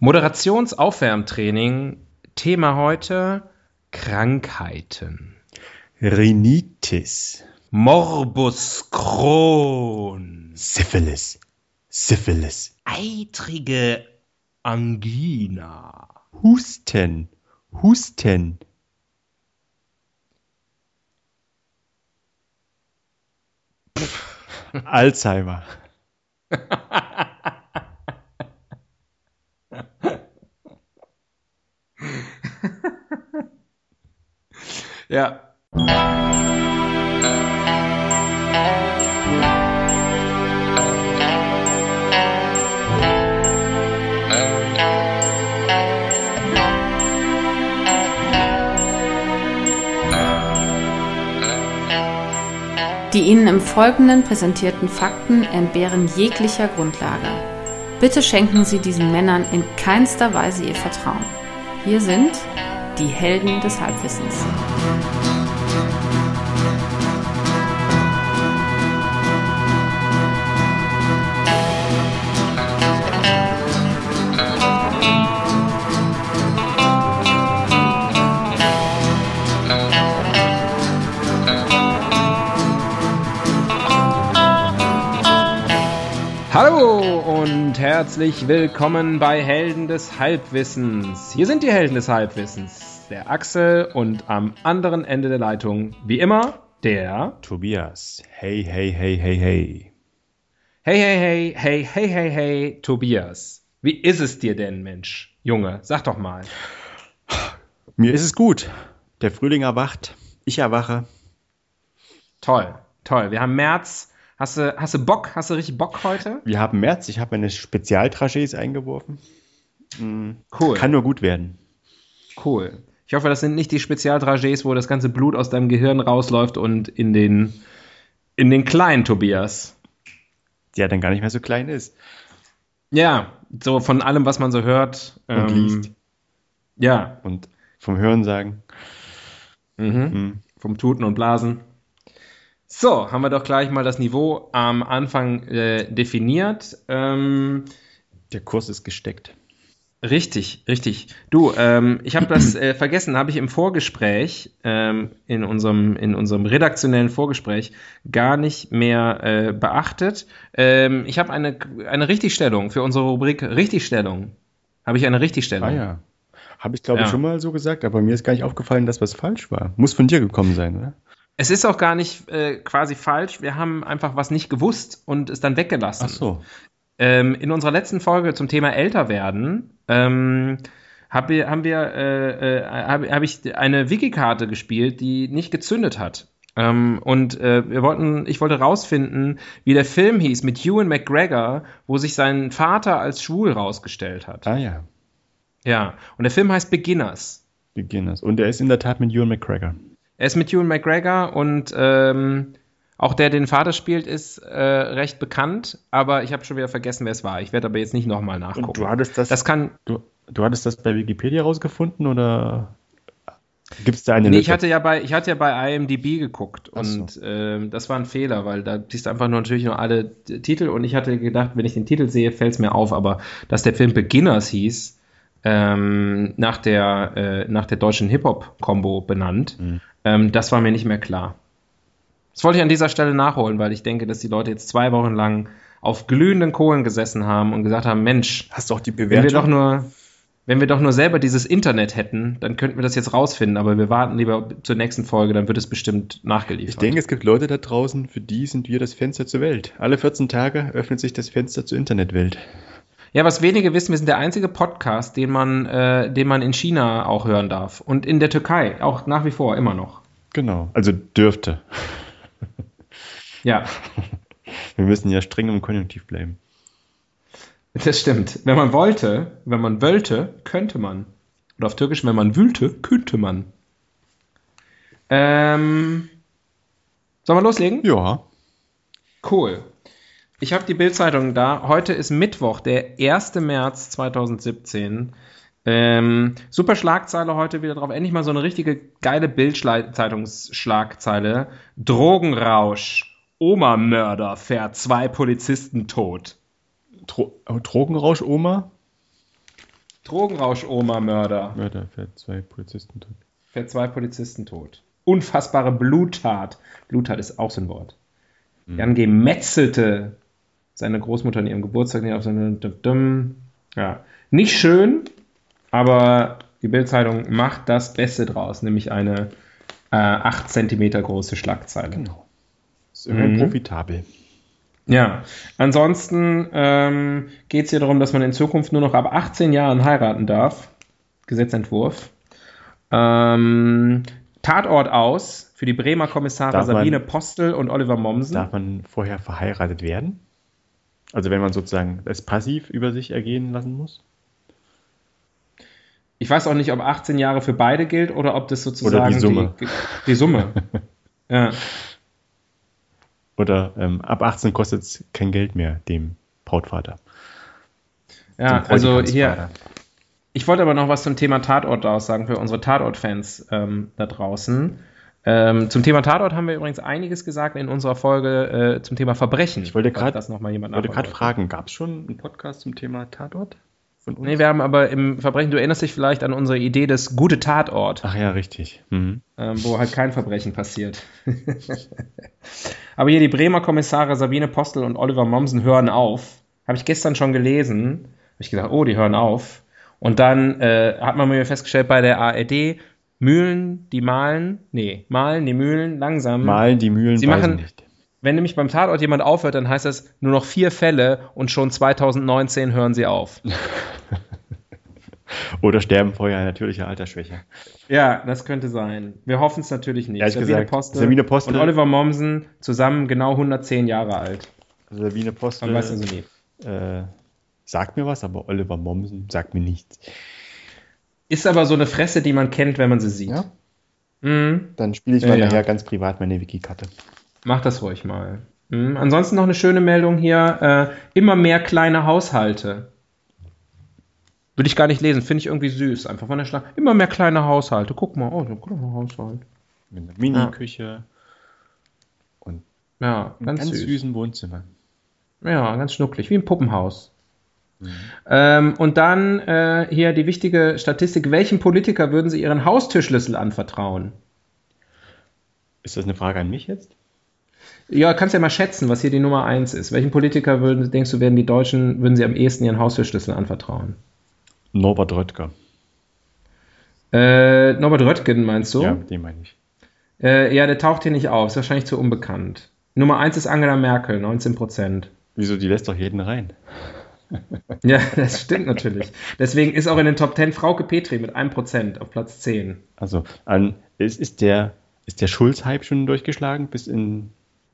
Moderationsaufwärmtraining. Thema heute Krankheiten. Rhinitis. Morbus Crohn. Syphilis. Syphilis. Eitrige Angina. Husten. Husten. Alzheimer. ja. Die Ihnen im Folgenden präsentierten Fakten entbehren jeglicher Grundlage. Bitte schenken Sie diesen Männern in keinster Weise Ihr Vertrauen. Hier sind die Helden des Halbwissens. Hallo und herzlich willkommen bei Helden des Halbwissens. Hier sind die Helden des Halbwissens, der Axel und am anderen Ende der Leitung, wie immer, der Tobias. Hey, hey, hey, hey, hey. Hey, hey, hey, hey, hey, hey, hey, Tobias. Wie ist es dir denn, Mensch? Junge, sag doch mal. Mir ist es gut. Der Frühling erwacht. Ich erwache. Toll, toll. Wir haben März. Hast du, hast du Bock? Hast du richtig Bock heute? Wir haben März. Ich habe meine Spezialtrachees eingeworfen. Mm, Cool. Kann nur gut werden. Cool. Ich hoffe, das sind nicht die Spezialtragees, wo das ganze Blut aus deinem Gehirn rausläuft und in den, in den kleinen Tobias. Der dann gar nicht mehr so klein ist. Ja, so von allem, was man so hört. Und liest. Ja, Und vom Hören sagen. mhm. mm, vom Tuten und Blasen. So, haben wir doch gleich mal das Niveau am Anfang äh, definiert. Ähm, Der Kurs ist gesteckt. Richtig, richtig. Du, ähm, ich habe das äh, vergessen, habe ich im Vorgespräch, ähm, in, unserem, in unserem redaktionellen Vorgespräch, gar nicht mehr äh, beachtet. Ähm, ich habe eine, eine Richtigstellung für unsere Rubrik Richtigstellung. Habe ich eine Richtigstellung? Ah ja. Habe ich, glaube ich, Ja. schon mal so gesagt, aber mir ist gar nicht aufgefallen, dass was falsch war. Muss von dir gekommen sein, oder? Es ist auch gar nicht äh, quasi falsch. Wir haben einfach was nicht gewusst und es dann weggelassen. Ach so. Ähm, in unserer letzten Folge zum Thema älter werden ähm, hab haben wir äh, äh, habe hab ich eine Wiki-Karte gespielt, die nicht gezündet hat. Ähm, und äh, wir wollten, ich wollte rausfinden, wie der Film hieß mit Ewan McGregor, wo sich sein Vater als schwul rausgestellt hat. Ah ja. Ja. Und der Film heißt Beginners. Beginners. Und er ist in der Tat mit Ewan McGregor. Er ist mit Ewan McGregor und ähm, auch der, der den Vater spielt, ist äh, recht bekannt, aber ich habe schon wieder vergessen, wer es war. Ich werde aber jetzt nicht nochmal nachgucken. Und du hattest das, das kann, du, du hattest das bei Wikipedia rausgefunden oder gibt es da eine Nee, Lücke? ich hatte ja bei, ich hatte ja bei IMDb geguckt so. und ähm, das war ein Fehler, weil da siehst du einfach nur natürlich nur alle Titel und ich hatte gedacht, wenn ich den Titel sehe, fällt es mir auf, aber dass der Film Beginners hieß, ähm, nach der äh, nach der deutschen Hip-Hop-Kombo benannt, Mhm. ähm, das war mir nicht mehr klar. Das wollte ich an dieser Stelle nachholen, weil ich denke, dass die Leute jetzt zwei Wochen lang auf glühenden Kohlen gesessen haben und gesagt haben, Mensch, Hast du auch die wenn wir Bewertung? doch nur, wenn wir doch nur selber dieses Internet hätten, dann könnten wir das jetzt rausfinden, aber wir warten lieber zur nächsten Folge, dann wird es bestimmt nachgeliefert. ich denke, es gibt Leute da draußen, für die sind wir das Fenster zur Welt. Alle 14 Tage öffnet sich das Fenster zur Internetwelt. ja, was wenige wissen, wir sind der einzige Podcast, den man, äh, den man in China auch hören darf. Und in der Türkei, auch nach wie vor, immer noch. Genau. Also dürfte. Ja, Wir müssen ja streng im Konjunktiv bleiben. das stimmt. Wenn man wollte, wenn man wollte, könnte man. Oder auf Türkisch, wenn man wühlte, könnte man. Ähm, sollen wir loslegen? Ja. Cool. Ich habe die Bildzeitung da. Heute ist Mittwoch, der 1. März 2017. Ähm, super Schlagzeile heute wieder drauf. Endlich mal so eine richtige geile Bildzeitungsschlagzeile. Drogenrausch. Oma-Mörder fährt zwei Polizisten tot. Dro Drogenrausch, Oma? Drogenrausch-Oma-Mörder. Mörder fährt zwei Polizisten tot. Fährt zwei Polizisten tot. Unfassbare Bluttat. Bluttat ist auch so ein Wort. Mhm. Jan gemetzelte seine Großmutter an ihrem Geburtstag nicht auf seine. Ja. Nicht schön, aber die Bildzeitung macht das Beste draus, nämlich eine äh, 8 cm große Schlagzeile. Genau. Ist immerhin mhm. profitabel. Ja, ansonsten ähm, geht es hier darum, dass man in Zukunft nur noch ab 18 Jahren heiraten darf. Gesetzentwurf. Ähm, Tatort aus für die Bremer Kommissare darf Sabine man, Postel und Oliver Mommsen. Darf man vorher verheiratet werden? Also wenn man sozusagen das passiv über sich ergehen lassen muss? Ich weiß auch nicht, ob 18 Jahre für beide gilt oder ob das sozusagen oder die Summe. Die, die Summe. ja. Oder ähm, ab 18 kostet es kein Geld mehr dem Brautvater. Ja, also hier. Ich wollte aber noch was zum Thema Tatort aussagen für unsere Tatort-Fans ähm, da draußen. Ähm, zum Thema Tatort haben wir übrigens einiges gesagt in unserer Folge äh, zum Thema Verbrechen. Ich wollte gerade fragen, gab es schon einen Podcast zum Thema Tatort? Von uns? Nee, wir haben aber im Verbrechen, du erinnerst dich vielleicht an unsere Idee des gute Tatort. Ach ja, richtig. Mhm. Ähm, wo halt kein Verbrechen passiert. aber hier die Bremer Kommissare Sabine Postel und Oliver Mommsen hören auf. Habe ich gestern schon gelesen. Habe ich gedacht, oh, die hören auf. Und dann äh, hat man mir festgestellt bei der ARD, Mühlen, die malen, nee, malen die Mühlen langsam. Malen die Mühlen, Sie machen, nicht. Wenn nämlich beim Tatort jemand aufhört, dann heißt das nur noch vier Fälle und schon 2019 hören sie auf. Oder sterben vorher natürlicher Altersschwäche. Ja, das könnte sein. Wir hoffen es natürlich nicht. Sabine, gesagt, Postel Sabine Postel und Oliver Mommsen zusammen genau 110 Jahre alt. Sabine Postel. Man weiß also nie. Äh, sagt mir was, aber Oliver Mommsen sagt mir nichts. Ist aber so eine Fresse, die man kennt, wenn man sie sieht. Ja? Mhm. Dann spiele ich mal ja, nachher ja. ganz privat meine Wiki-Karte. Mach das ruhig mal. Mhm. Ansonsten noch eine schöne Meldung hier. Äh, immer mehr kleine Haushalte. Würde ich gar nicht lesen, finde ich irgendwie süß. Einfach von der Schlange. Immer mehr kleine Haushalte. Guck mal, oh, so ein kleiner Haushalt. Mit einer Mini-Küche. Ja. Und ja, ganz, ganz süß. süßen Wohnzimmer. Ja, ganz schnucklig, wie ein Puppenhaus. Mhm. Ähm, und dann äh, hier die wichtige Statistik: Welchen Politiker würden Sie Ihren Haustürschlüssel anvertrauen? Ist das eine Frage an mich jetzt? Ja, kannst ja mal schätzen, was hier die Nummer eins ist. Welchen Politiker würden, denkst du, werden die Deutschen, würden sie am ehesten ihren Haustürschlüssel anvertrauen? Norbert Röttger. Äh, Norbert Röttgen meinst du? Ja, den meine ich. Äh, ja, der taucht hier nicht auf, ist wahrscheinlich zu unbekannt. Nummer eins ist Angela Merkel, 19 Prozent. Wieso, die lässt doch jeden rein. ja, das stimmt natürlich. Deswegen ist auch in den Top 10 Frauke Petri mit 1% auf Platz 10. Also, an, ist, ist der, ist der Schulz-Hype schon durchgeschlagen bis in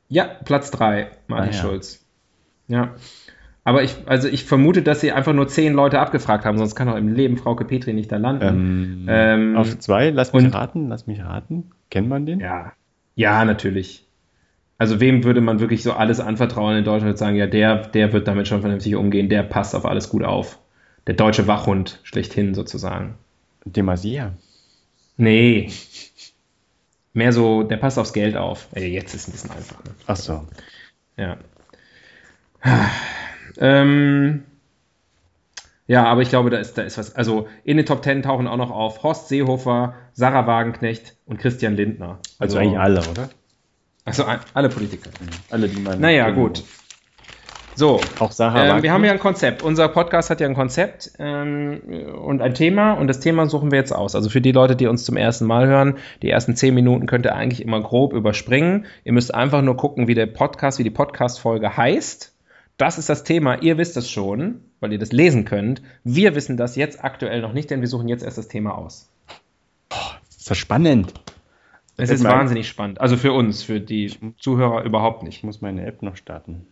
ja, Platz 3, Martin ah, ja. Schulz. Ja. Aber ich, also ich vermute, dass sie einfach nur zehn Leute abgefragt haben, sonst kann auch im Leben Frauke Petri nicht da landen. Ähm, ähm, auf zwei, lass mich und, raten, lass mich raten. Kennt man den? Ja. Ja, natürlich. Also wem würde man wirklich so alles anvertrauen in Deutschland und sagen, ja, der, der wird damit schon vernünftig umgehen, der passt auf alles gut auf. Der deutsche Wachhund schlechthin sozusagen. Demasier. Nee, Mehr so, der passt aufs Geld auf. Ey, jetzt ist ein bisschen einfach. Ne? Ach so. Ja. Ähm, ja, aber ich glaube, da ist, da ist was. Also in den Top Ten tauchen auch noch auf Horst Seehofer, Sarah Wagenknecht und Christian Lindner. Also, also eigentlich alle, oder? Also alle Politiker. Alle, die man. Naja, gut. So, auch Sarah ähm, wir haben ja ein Konzept. Unser Podcast hat ja ein Konzept ähm, und ein Thema und das Thema suchen wir jetzt aus. Also für die Leute, die uns zum ersten Mal hören, die ersten zehn Minuten könnt ihr eigentlich immer grob überspringen. Ihr müsst einfach nur gucken, wie der Podcast, wie die Podcast-Folge heißt. Das ist das Thema. Ihr wisst es schon, weil ihr das lesen könnt. Wir wissen das jetzt aktuell noch nicht, denn wir suchen jetzt erst das Thema aus. Boah, ist das spannend. Es ist wahnsinnig spannend. Also für uns, für die Zuhörer überhaupt nicht. Ich muss meine App noch starten.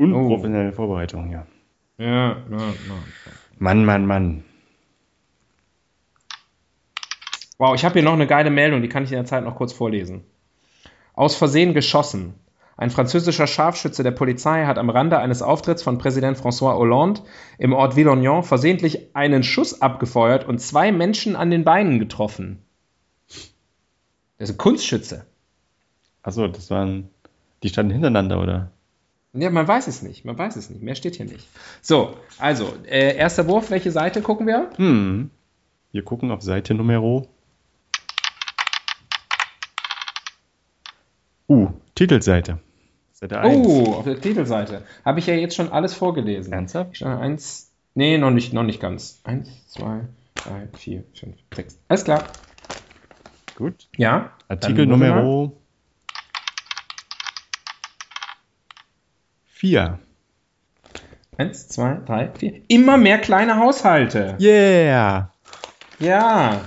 Unprofessionelle oh. Vorbereitung, ja. Ja, ja, ja. Mann, Mann, Mann. Wow, ich habe hier noch eine geile Meldung, die kann ich in der Zeit noch kurz vorlesen. Aus Versehen geschossen. Ein französischer Scharfschütze der Polizei hat am Rande eines Auftritts von Präsident François Hollande im Ort Villognan versehentlich einen Schuss abgefeuert und zwei Menschen an den Beinen getroffen. Das ist ein Kunstschütze. Achso, das waren. Die standen hintereinander, oder? Ja, man weiß es nicht. Man weiß es nicht. Mehr steht hier nicht. So, also, äh, erster Wurf, welche Seite gucken wir? Hm. Wir gucken auf Seite Numero. Uh, Titelseite. Seite 1. Oh, auf der Titelseite. Habe ich ja jetzt schon alles vorgelesen. Ernsthaft? Ich eins. Nee, noch nicht, noch nicht ganz. Eins, zwei, drei, vier, fünf, sechs. Alles klar. Gut. Ja. Artikel. Numero 4. Eins, zwei, drei, vier. Immer mehr kleine Haushalte. Yeah! Ja.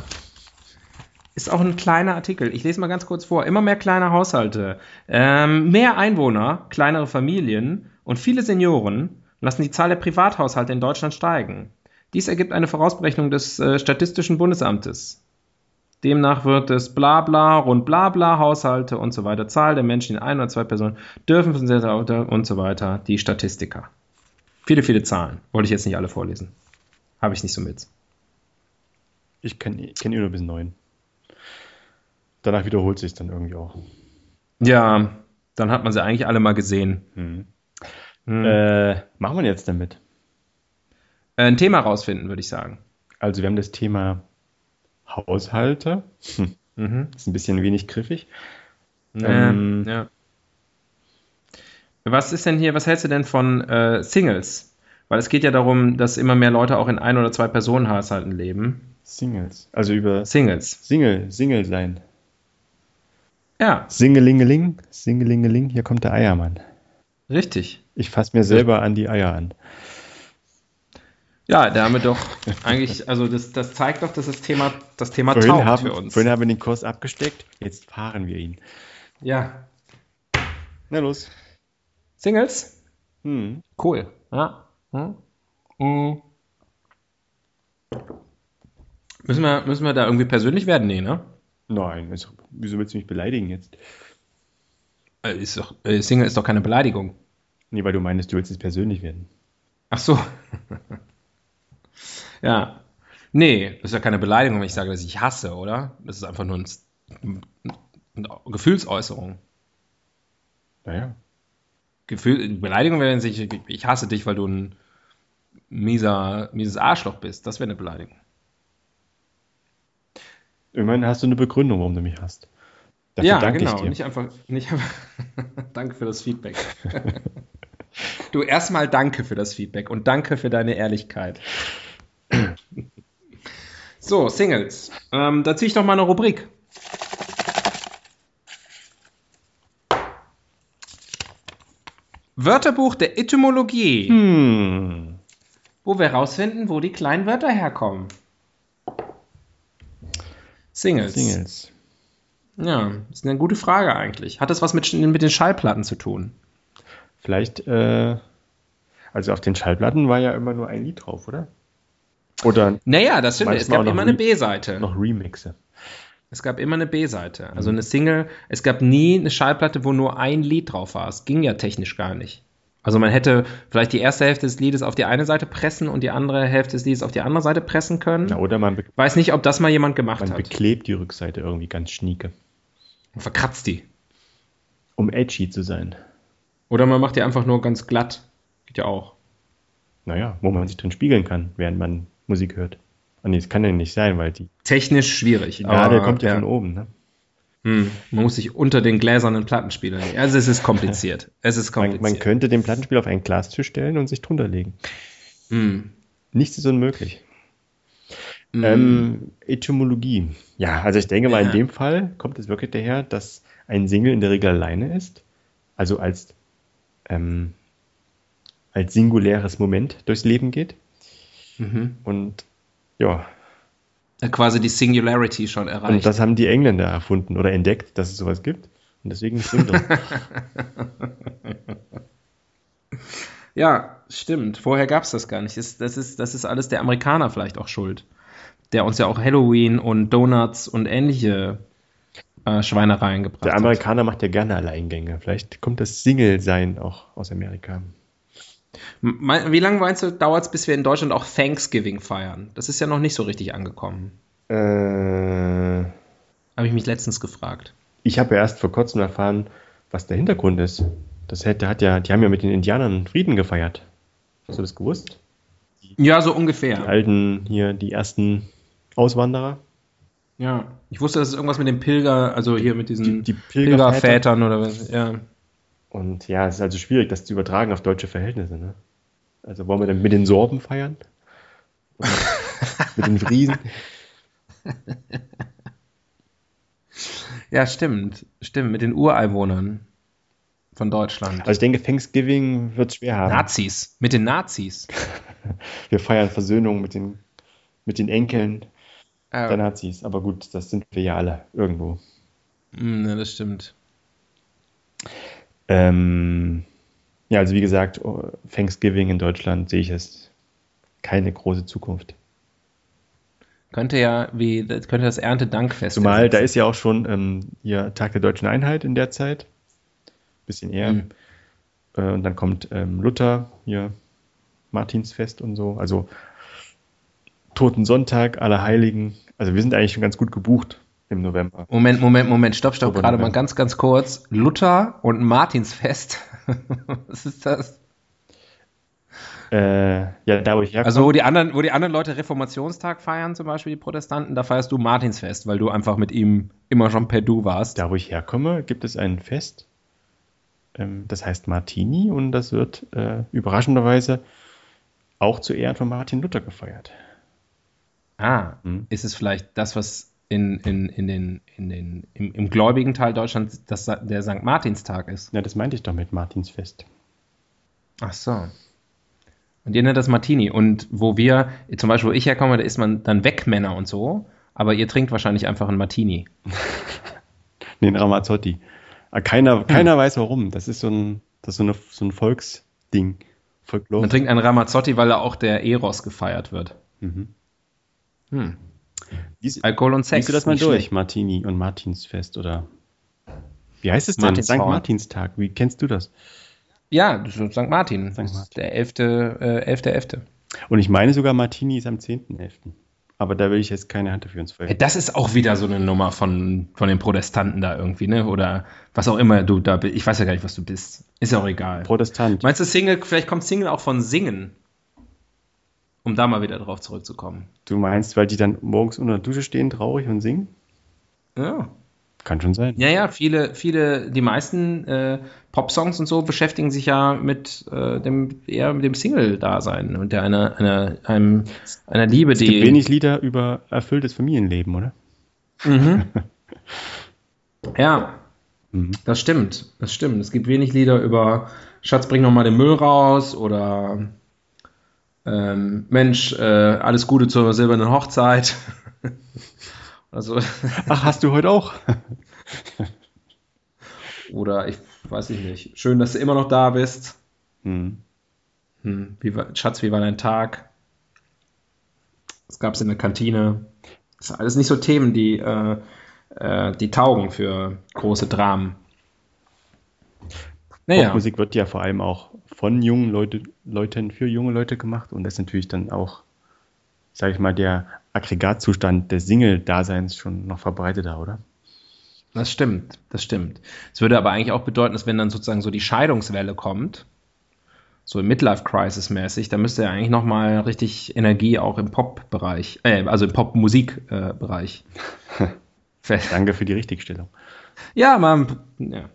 Ist auch ein kleiner Artikel. Ich lese mal ganz kurz vor. Immer mehr kleine Haushalte. Ähm, mehr Einwohner, kleinere Familien und viele Senioren lassen die Zahl der Privathaushalte in Deutschland steigen. Dies ergibt eine Vorausberechnung des äh, Statistischen Bundesamtes. Demnach wird es Blabla, rund Blabla, Haushalte und so weiter, Zahl der Menschen in ein oder zwei Personen dürfen und so weiter, die Statistiker. Viele, viele Zahlen. Wollte ich jetzt nicht alle vorlesen. Habe ich nicht so mit. Ich kenne kenn nur bis 9. Danach wiederholt sich dann irgendwie auch. Ja, dann hat man sie eigentlich alle mal gesehen. Hm. Hm. Äh, machen wir jetzt damit? Äh, ein Thema rausfinden, würde ich sagen. Also wir haben das Thema Haushalte. Hm, Mhm. ist ein bisschen wenig griffig. Ähm, Ähm, ja. Was ist denn hier, was hältst du denn von äh, Singles? Weil es geht ja darum, dass immer mehr Leute auch in ein- oder zwei Personenhaushalten leben. Singles. Also über Singles. Single, Single sein. Ja, Singelingeling, Singelingeling, hier kommt der Eiermann. richtig. Ich fasse mir selber an die Eier an. Ja, da haben wir doch eigentlich, also das, das zeigt doch, dass das Thema, das Thema Vorhin taugt haben, für uns. vorhin haben wir den Kurs abgesteckt, jetzt fahren wir ihn. Ja. Na los. Singles? Hm. Cool. Ja. Hm. Mhm. Müssen wir, müssen wir da irgendwie persönlich werden? Nee, ne? Nein, ist, wieso willst du mich beleidigen jetzt? Äh, Ist doch, äh, Single ist doch keine Beleidigung. Nee, weil du meinst, du willst jetzt persönlich werden. Ach so. Ja. Nee, das ist ja keine Beleidigung, wenn ich sage, dass ich hasse, oder? Das ist einfach nur ein, eine Gefühlsäußerung. Naja. Gefühl, Beleidigung wäre, wenn ich, ich hasse dich, weil du ein mieser, mieses Arschloch bist. Das wäre eine Beleidigung. Immerhin hast du eine Begründung, warum du mich hast. Dafür ja, danke genau. ich dir. Nicht einfach, nicht einfach danke für das Feedback. du erstmal danke für das Feedback und danke für deine Ehrlichkeit. So, Singles. Ähm, da ziehe ich doch mal eine Rubrik. Wörterbuch der Etymologie, Hm. wo wir rausfinden, wo die kleinen Wörter herkommen. Singles. Singles. Ja, ist eine gute Frage eigentlich. Hat das was mit, mit den Schallplatten zu tun? Vielleicht, äh, also auf den Schallplatten war ja immer nur ein Lied drauf, oder? Oder Naja, das stimmt. Es gab immer eine B-Seite. noch Remixe. Es gab immer eine B-Seite. Also eine Single. Es gab nie eine Schallplatte, wo nur ein Lied drauf war. Es ging ja technisch gar nicht. Also man hätte vielleicht die erste Hälfte des Liedes auf die eine Seite pressen und die andere Hälfte des Liedes auf die andere Seite pressen können. Ja, oder man, Weiß nicht, ob das mal jemand gemacht man hat. beklebt die Rückseite irgendwie ganz schnieke, Und verkratzt die. um edgy zu sein. Oder man macht die einfach nur ganz glatt. Geht ja auch. Naja, wo man sich drin spiegeln kann, während man Musik hört. Und nee, das kann ja nicht sein, weil die, Technisch schwierig. die Nadel kommt ja, ja von oben. Ne? Hm, man muss sich unter den gläsernen Plattenspielern legen. Also es ist kompliziert. Es ist Man, kompliziert. man könnte den Plattenspieler auf einen Glastisch stellen und sich drunter legen. Hm. Nichts ist unmöglich. Hm. Ähm, Etymologie. Ja, also ich denke mal, Ja. in dem Fall kommt es wirklich daher, dass ein Single in der Regel alleine ist. Also als, ähm, als singuläres Moment durchs Leben geht. Mhm. Und ja, Hat quasi die Singularity schon erreicht. und das haben die Engländer erfunden oder entdeckt, dass es sowas gibt. Und deswegen Single. ja, stimmt. Vorher gab es das gar nicht. Das, das, ist, das ist alles der Amerikaner vielleicht auch schuld. Der uns ja auch Halloween und Donuts und ähnliche äh, Schweinereien gebracht Der hat. Amerikaner macht ja gerne Alleingänge. Vielleicht kommt das Single-Sein auch aus Amerika. Wie lange meinst du, dauert es, bis wir in Deutschland auch Thanksgiving feiern? Das ist ja noch nicht so richtig angekommen. Äh, Habe ich mich letztens gefragt. ich habe ja erst vor kurzem erfahren, was der Hintergrund ist. Das hätte, hat ja, die haben ja mit den Indianern Frieden gefeiert. Hast du das gewusst? Ja, so Die ungefähr. alten hier, die ersten Auswanderer. Ja. Ich wusste, das ist irgendwas mit dem Pilger, also hier mit diesen Die, die Pilgerväter. Pilgervätern oder was. Ja. Und ja, es ist also schwierig, das zu übertragen auf deutsche Verhältnisse. Ne? Also wollen wir dann mit den Sorben feiern? Mit den Friesen? ja, stimmt. Stimmt, mit den Ureinwohnern von Deutschland. Also ich denke, Thanksgiving wird schwer haben. Nazis. Mit den Nazis. Wir feiern Versöhnung mit den, mit den Enkeln der Ja, Nazis. Aber gut, das sind wir ja alle irgendwo. mm, ja, das stimmt. Ähm, ja, also wie gesagt, oh, Thanksgiving in Deutschland sehe ich es keine große Zukunft. Könnte ja, wie, das könnte das Erntedankfest Zumal da ist ja auch schon ähm, hier Tag der Deutschen Einheit in der Zeit. Bisschen eher. Mhm. Äh, und dann kommt ähm, Luther, hier Martinsfest und so. Also Toten Sonntag, Allerheiligen. Also wir sind eigentlich schon ganz gut gebucht im November. Moment, Moment, Moment, stopp, stopp, gerade mal ganz, ganz kurz. Luther und Martinsfest. Was ist das? Äh, ja, da wo ich herkomme. Also, wo die anderen, wo die anderen Leute Reformationstag feiern, zum Beispiel die Protestanten, da feierst du Martinsfest, weil du einfach mit ihm immer schon per Du warst. Da, wo ich herkomme, gibt es ein Fest, ähm, das heißt Martini und das wird äh, überraschenderweise auch zu Ehren von Martin Luther gefeiert. Ah, Hm. ist es vielleicht das, was in, in, in den, in den, im, im gläubigen Teil Deutschlands das, der St. Martinstag ist? Ja, das meinte ich doch mit Martinsfest. Ach so. Und ihr nennt das Martini. Und wo wir, zum Beispiel, wo ich herkomme, da ist man dann Wegmänner und so. Aber ihr trinkt wahrscheinlich einfach einen Martini. Nee, ein Ramazzotti. Aber keiner, keiner weiß warum. Das ist so ein, das ist so, eine, so ein Volksding. Folklore. Man trinkt einen Ramazzotti, weil da auch der Eros gefeiert wird. Mhm. Hm. Lies, Alkohol und Sex. liest du das mal durch? schlecht. Martini und Martinsfest oder wie heißt es denn? Martinshauer. St. Martinstag. Wie kennst du das? Ja, St. Martin. St. Martin. Der 11. Äh, 11.11. Und ich meine sogar Martini ist am 10.11. Aber da will ich jetzt keine Hand dafür ins Feuer. Das ist auch wieder so eine Nummer von, von den Protestanten da irgendwie, ne? Oder was auch immer du da bist. Ich weiß ja gar nicht, was du bist. Ist ja auch egal. Protestant. Meinst du Single, vielleicht kommt Single auch von Singen? Um da mal wieder drauf zurückzukommen. Du meinst, weil die dann morgens unter der Dusche stehen, traurig und singen? Ja. Kann schon sein. Ja, ja, viele, viele, die meisten äh, Popsongs und so beschäftigen sich ja mit äh, dem, eher mit dem Single-Dasein und der einer, einer, einem, einer Liebe, Es die. gibt wenig Lieder über erfülltes Familienleben, oder? Mhm. Ja, Mhm. das stimmt. Das stimmt. Es gibt wenig Lieder über Schatz, bring noch mal den Müll raus oder ähm, Mensch, äh, alles Gute zur silbernen Hochzeit. also, Ach, hast du heute auch? oder ich weiß ich nicht. Schön, dass du immer noch da bist. Mhm. Hm, wie war, Schatz, wie war dein Tag? Was gab's in der Kantine? Das sind alles nicht so Themen, die, äh, äh, die taugen für große Dramen. Naja, Popmusik wird ja vor allem auch von jungen Leute, Leuten für junge Leute gemacht und das ist natürlich dann auch, sage ich mal, der Aggregatzustand des Single-Daseins schon noch verbreiteter, oder? das stimmt, das stimmt. Es würde aber eigentlich auch bedeuten, dass wenn dann sozusagen so die Scheidungswelle kommt, so im Midlife-Crisis-mäßig, da müsste ja eigentlich nochmal richtig Energie auch im Pop-Bereich, äh, also im Pop-Musik-Bereich. Danke für die Richtigstellung. ja, man, ja.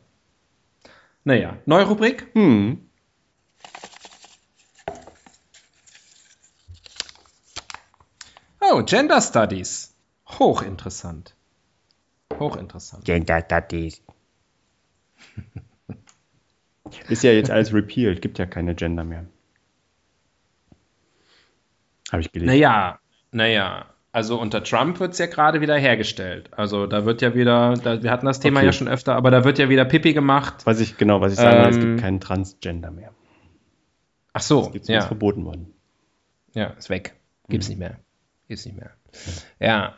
Naja, neue Rubrik? Hm. Oh, Gender Studies. Hochinteressant. Hochinteressant. Gender Studies. Ist ja jetzt alles repealed, gibt ja keine Gender mehr. Habe ich gelesen. Naja, naja. Also unter Trump wird es ja gerade wieder hergestellt. Also da wird ja wieder, da, wir hatten das Thema Okay. ja schon öfter, aber da wird ja wieder Pipi gemacht. Was ich, genau, was ich sagen wollte, es Ähm, gibt keinen Transgender mehr. Ach so, Das gibt ja. ist verboten worden. Ja, ist weg. Gibt's nicht mehr. Gibt's nicht mehr. Ja.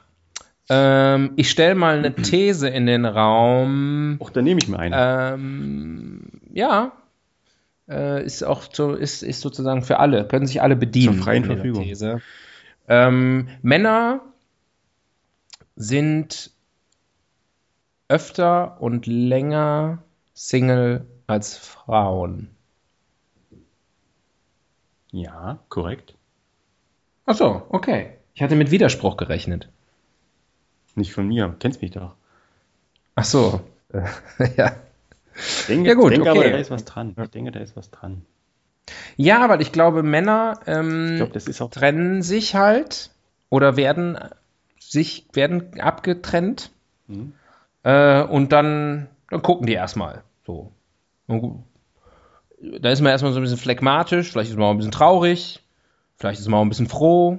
Ähm, ich stelle mal eine These in den Raum. Och, da nehme ich mir eine. Ähm, ja. Äh, ist auch so, ist, ist sozusagen für alle, können sich alle bedienen. Zur freien Verfügung. These. Ähm, Männer sind öfter und länger Single als Frauen. Ja, korrekt. Ach so, okay. Ich hatte mit Widerspruch gerechnet. Nicht von mir, kennst mich doch. Ach so. ja. Ich denke, Ja, gut, ich denke okay. aber, da ist was dran. Ich denke, da ist was dran. Ja, weil ich glaube, Männer ähm, Ich auch. trennen sich halt oder werden sich werden abgetrennt Mhm. äh, und dann, dann gucken die erstmal so. Und Da ist man erstmal so ein bisschen phlegmatisch, vielleicht ist man auch ein bisschen traurig, vielleicht ist man auch ein bisschen froh,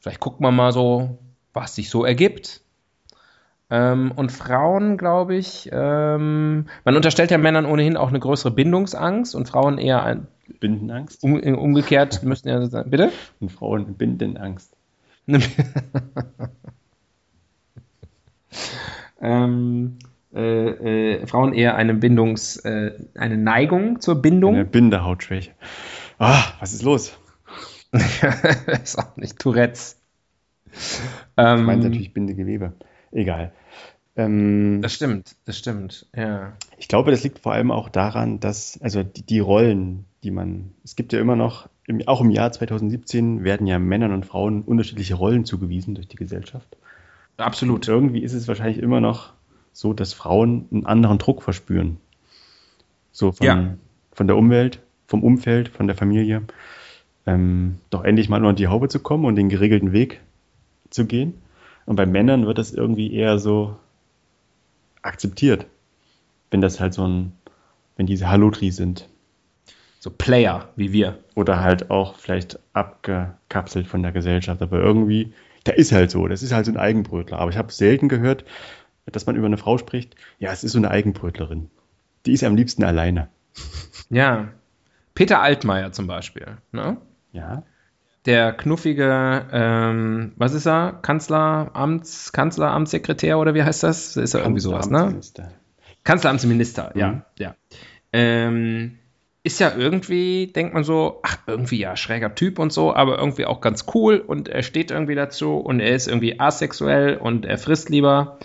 vielleicht guckt man mal so, was sich so ergibt. Ähm, und Frauen, glaube ich, ähm, man unterstellt ja Männern ohnehin auch eine größere Bindungsangst und Frauen eher ein, Bindenangst um, umgekehrt müssten ja sagen, bitte? und Frauen mit Bindenangst. ähm, äh, äh, Frauen eher eine Bindungs, äh, eine Neigung zur Bindung. Eine Bindehautschwäche. Ah, was ist los? ist auch nicht Tourettes. Ich Ähm, meine natürlich Bindegewebe. Egal. Ähm, das stimmt, das stimmt, ja. ich glaube, das liegt vor allem auch daran, dass, also die, die Rollen, die man, es gibt ja immer noch, im, auch im Jahr 2017 werden ja Männern und Frauen unterschiedliche Rollen zugewiesen durch die Gesellschaft. Und Absolut. irgendwie ist es wahrscheinlich immer noch so, dass Frauen einen anderen Druck verspüren. So von, Ja. von der Umwelt, vom Umfeld, von der Familie. Ähm, doch endlich mal unter die Haube zu kommen und den geregelten Weg zu gehen. Und bei Männern wird das irgendwie eher so akzeptiert. Wenn das halt so ein, wenn diese Halotri sind. So Player wie wir. Oder halt auch vielleicht abgekapselt von der Gesellschaft. Aber irgendwie, der ist halt so. Das ist halt so ein Eigenbrötler. Aber ich habe selten gehört, dass man über eine Frau spricht. Ja, es ist so eine Eigenbrötlerin. Die ist am liebsten alleine. Ja. Peter Altmaier zum Beispiel. Ne? Ja. Der knuffige, ähm, was ist er? Kanzleramts, Kanzleramtssekretär oder wie heißt das? Ist er irgendwie sowas, ne? Kanzleramtsminister. Kanzleramtsminister, ja, Mhm. ja. Ähm, ist ja irgendwie, denkt man so, ach, irgendwie ja, schräger Typ und so, aber irgendwie auch ganz cool und er steht irgendwie dazu und er ist irgendwie asexuell und er frisst lieber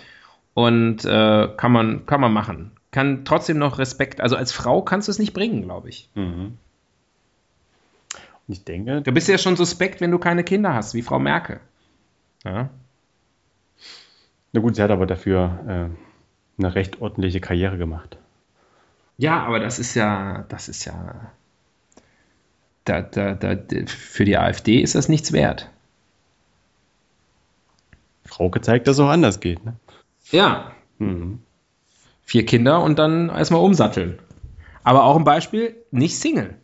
und äh, kann man, kann man machen. Kann trotzdem noch Respekt, also als Frau kannst du es nicht bringen, glaube ich. Mhm. Ich denke, Du bist ja schon suspekt, wenn du keine Kinder hast, wie Frau Merkel. Ja. na gut, sie hat aber dafür äh, eine recht ordentliche Karriere gemacht. Ja, aber das ist ja, das ist ja, da, da, da, für die AfD ist das nichts wert. Frau gezeigt, dass es auch anders geht. Ne? Ja, Mhm. vier Kinder und dann erstmal umsatteln. Aber auch ein Beispiel, nicht Single.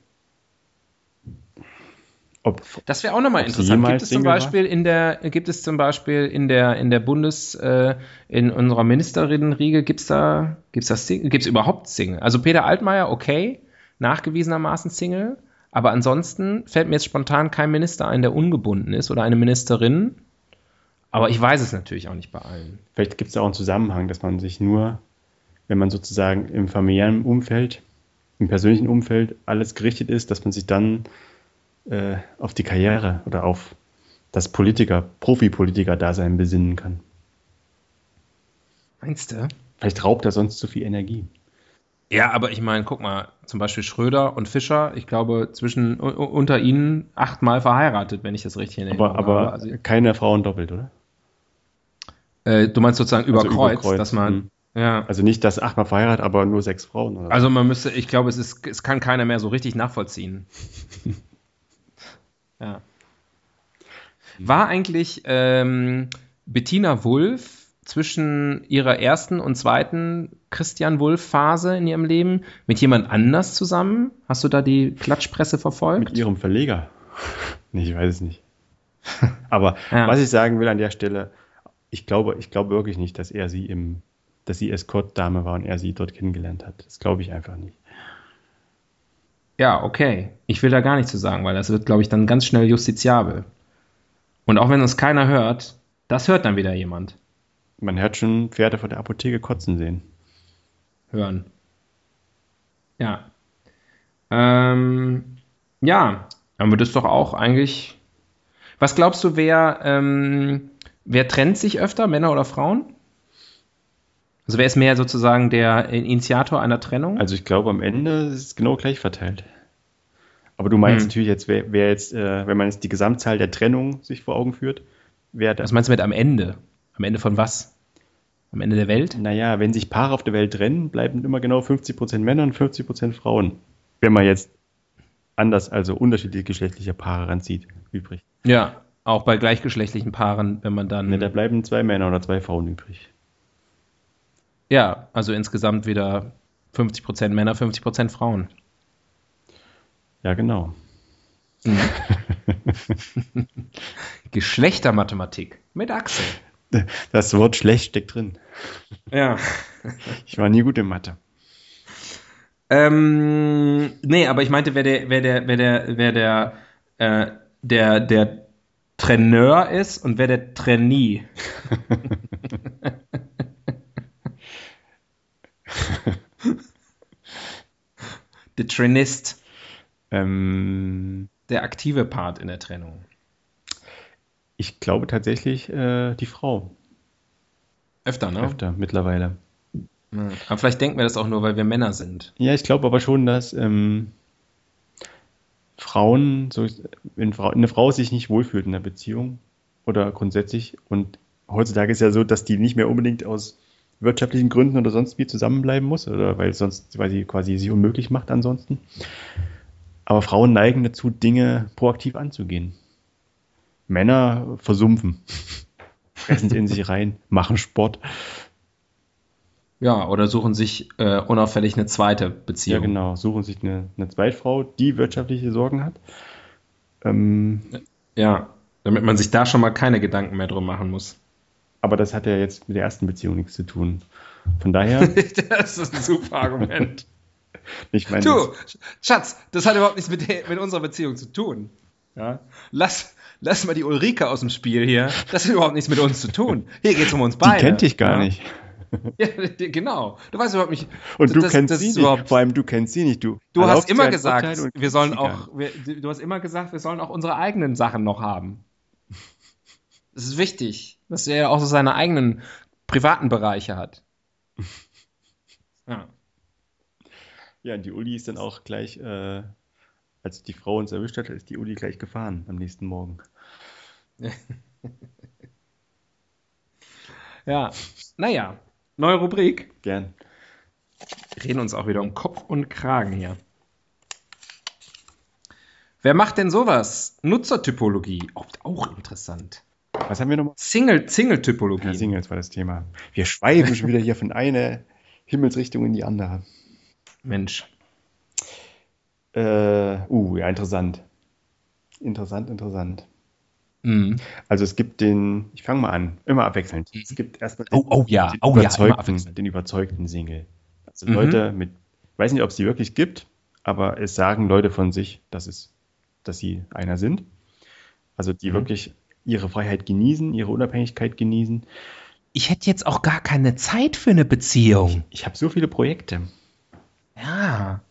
Ob, Das wäre auch nochmal interessant. Gibt es zum Single war? Beispiel in der, gibt es zum Beispiel in der, in der Bundes, äh, in unserer Ministerinnenriege, gibt es da, gibt's da Sing gibt's überhaupt Single? Also Peter Altmaier, okay, nachgewiesenermaßen Single, aber ansonsten fällt mir jetzt spontan kein Minister ein, der ungebunden ist oder eine Ministerin. Aber ich weiß es natürlich auch nicht bei allen. vielleicht gibt es auch einen Zusammenhang, dass man sich nur, wenn man sozusagen im familiären Umfeld, im persönlichen Umfeld alles gerichtet ist, dass man sich dann äh, auf die Karriere oder auf das Politiker, Profipolitiker-Dasein besinnen kann. Meinst du? Vielleicht raubt er sonst zu viel Energie. Ja, aber ich meine, guck mal, zum Beispiel Schröder und Fischer, ich glaube, zwischen unter ihnen achtmal verheiratet, wenn ich das richtig in Aber, aber Also, keine Frauen doppelt, oder? äh, du meinst sozusagen über Also über Kreuz, Kreuz, dass man, hm. ja. Also nicht das achtmal verheiratet, aber nur sechs Frauen. Oder so. Also man müsste, ich glaube, es ist, es kann keiner mehr so richtig nachvollziehen. ja. War eigentlich ähm, Bettina Wulff zwischen ihrer ersten und zweiten Christian Wulff-Phase in ihrem Leben mit jemand anders zusammen? Hast du da die Klatschpresse verfolgt? Mit ihrem Verleger? nee, ich weiß es nicht. Aber Ja. was ich sagen will an der Stelle, ich glaube, ich glaube wirklich nicht, dass er sie im, dass sie Escort-Dame war und er sie dort kennengelernt hat. Das glaube ich einfach nicht. Ja, okay. Ich will da gar nichts zu sagen, weil das wird, glaube ich, dann ganz schnell justiziabel. Und auch wenn uns keiner hört, das hört dann wieder jemand. Man hört schon Pferde vor der Apotheke kotzen sehen. hören. Ja. Ähm, ja, haben wir das doch auch eigentlich. Was glaubst du, wer, ähm, wer trennt sich öfter, Männer oder Frauen? Also wer ist mehr sozusagen der Initiator einer Trennung? Also ich glaube, am Ende ist es genau gleich verteilt. Aber du meinst Hm. natürlich jetzt, wer, wer jetzt, äh, wenn man jetzt die Gesamtzahl der Trennung sich vor Augen führt, wer da. Was meinst du mit am Ende? Am Ende von was? Am Ende der Welt? Naja, wenn sich Paare auf der Welt trennen, bleiben immer genau 50% Männer und 50% Frauen. Wenn man jetzt anders, also unterschiedliche geschlechtliche Paare ranzieht, übrig. Ja, auch bei gleichgeschlechtlichen Paaren, wenn man dann. Ne, da bleiben zwei Männer oder zwei Frauen übrig. Ja, also insgesamt wieder 50% Männer, 50% Frauen. Ja, genau. Geschlechtermathematik mit Axel. Das Wort schlecht steckt drin. Ja. Ich war nie gut in Mathe. Ähm, nee, aber ich meinte, wer der, wer der, wer der, wer der, äh, der, der Traineur ist und wer der Trainee. der Trainist, Ähm, der aktive Part in der Trennung. ich glaube tatsächlich äh, die Frau. Öfter, ne? Öfter mittlerweile. Ja. Aber vielleicht denken wir das auch nur, weil wir Männer sind. Ja, ich glaube aber schon, dass ähm, Frauen, so, wenn Frau, eine Frau sich nicht wohlfühlt in der Beziehung oder grundsätzlich, und heutzutage ist ja so, dass die nicht mehr unbedingt aus wirtschaftlichen Gründen oder sonst wie zusammenbleiben muss, oder weil sonst, weil sie quasi sich unmöglich macht ansonsten. Aber Frauen neigen dazu, Dinge proaktiv anzugehen. Männer versumpfen, fressen sie in sich rein, machen Sport. Ja, oder suchen sich äh, unauffällig eine zweite Ja, Beziehung. genau. Suchen sich eine, eine Zweitfrau, die wirtschaftliche Sorgen hat. Ähm, Ja, damit man sich da schon mal keine Gedanken mehr drum machen muss. Aber das hat ja jetzt mit der ersten Beziehung nichts zu tun. Von daher, das ist ein super Argument. ich meine, Du, Schatz, das hat überhaupt nichts mit, der, mit unserer Beziehung zu tun. Ja? Lass, lass mal die Ulrike aus dem Spiel hier. Das hat überhaupt nichts mit uns zu tun. Hier geht es um uns die beide. kennt dich gar ja? nicht. Ja, die- genau. Du weißt überhaupt nicht. Und du das- kennst das sie nicht. Vor allem du kennst sie nicht. Du, Du hast immer gesagt, wir sollen auch, wir, du hast immer gesagt, wir sollen auch unsere eigenen Sachen noch haben. Das ist wichtig, dass er ja auch so seine eigenen privaten Bereiche hat. Ja. Ja, und die Uli ist dann auch gleich, äh, als die Frau uns erwischt hat, ist die Uli gleich gefahren am nächsten Morgen. Ja. Naja, neue Rubrik. Gern. Wir reden uns auch wieder um Kopf und Kragen hier. Wer macht denn sowas? Nutzertypologie. Auch interessant. Was haben wir nochmal? Single, Single-Typologie. Ja, Singles war das Thema. Wir schweifen schon wieder hier von einer Himmelsrichtung in die andere. Mensch. Äh, uh, ja, interessant. Interessant, interessant. Mhm. Also es gibt den, ich fange mal an, immer abwechselnd. Es gibt erstmal den, Oh, oh ja, den, oh ja, überzeugten, abwechselnd. den überzeugten Single. Also Mhm. Leute mit, weiß nicht, ob es die wirklich gibt, aber es sagen Leute von sich, dass es, dass sie einer sind. Also die Mhm. wirklich ihre Freiheit genießen, ihre Unabhängigkeit genießen. Ich hätte jetzt auch gar keine Zeit für eine Beziehung. Ich habe so viele Projekte. Ja.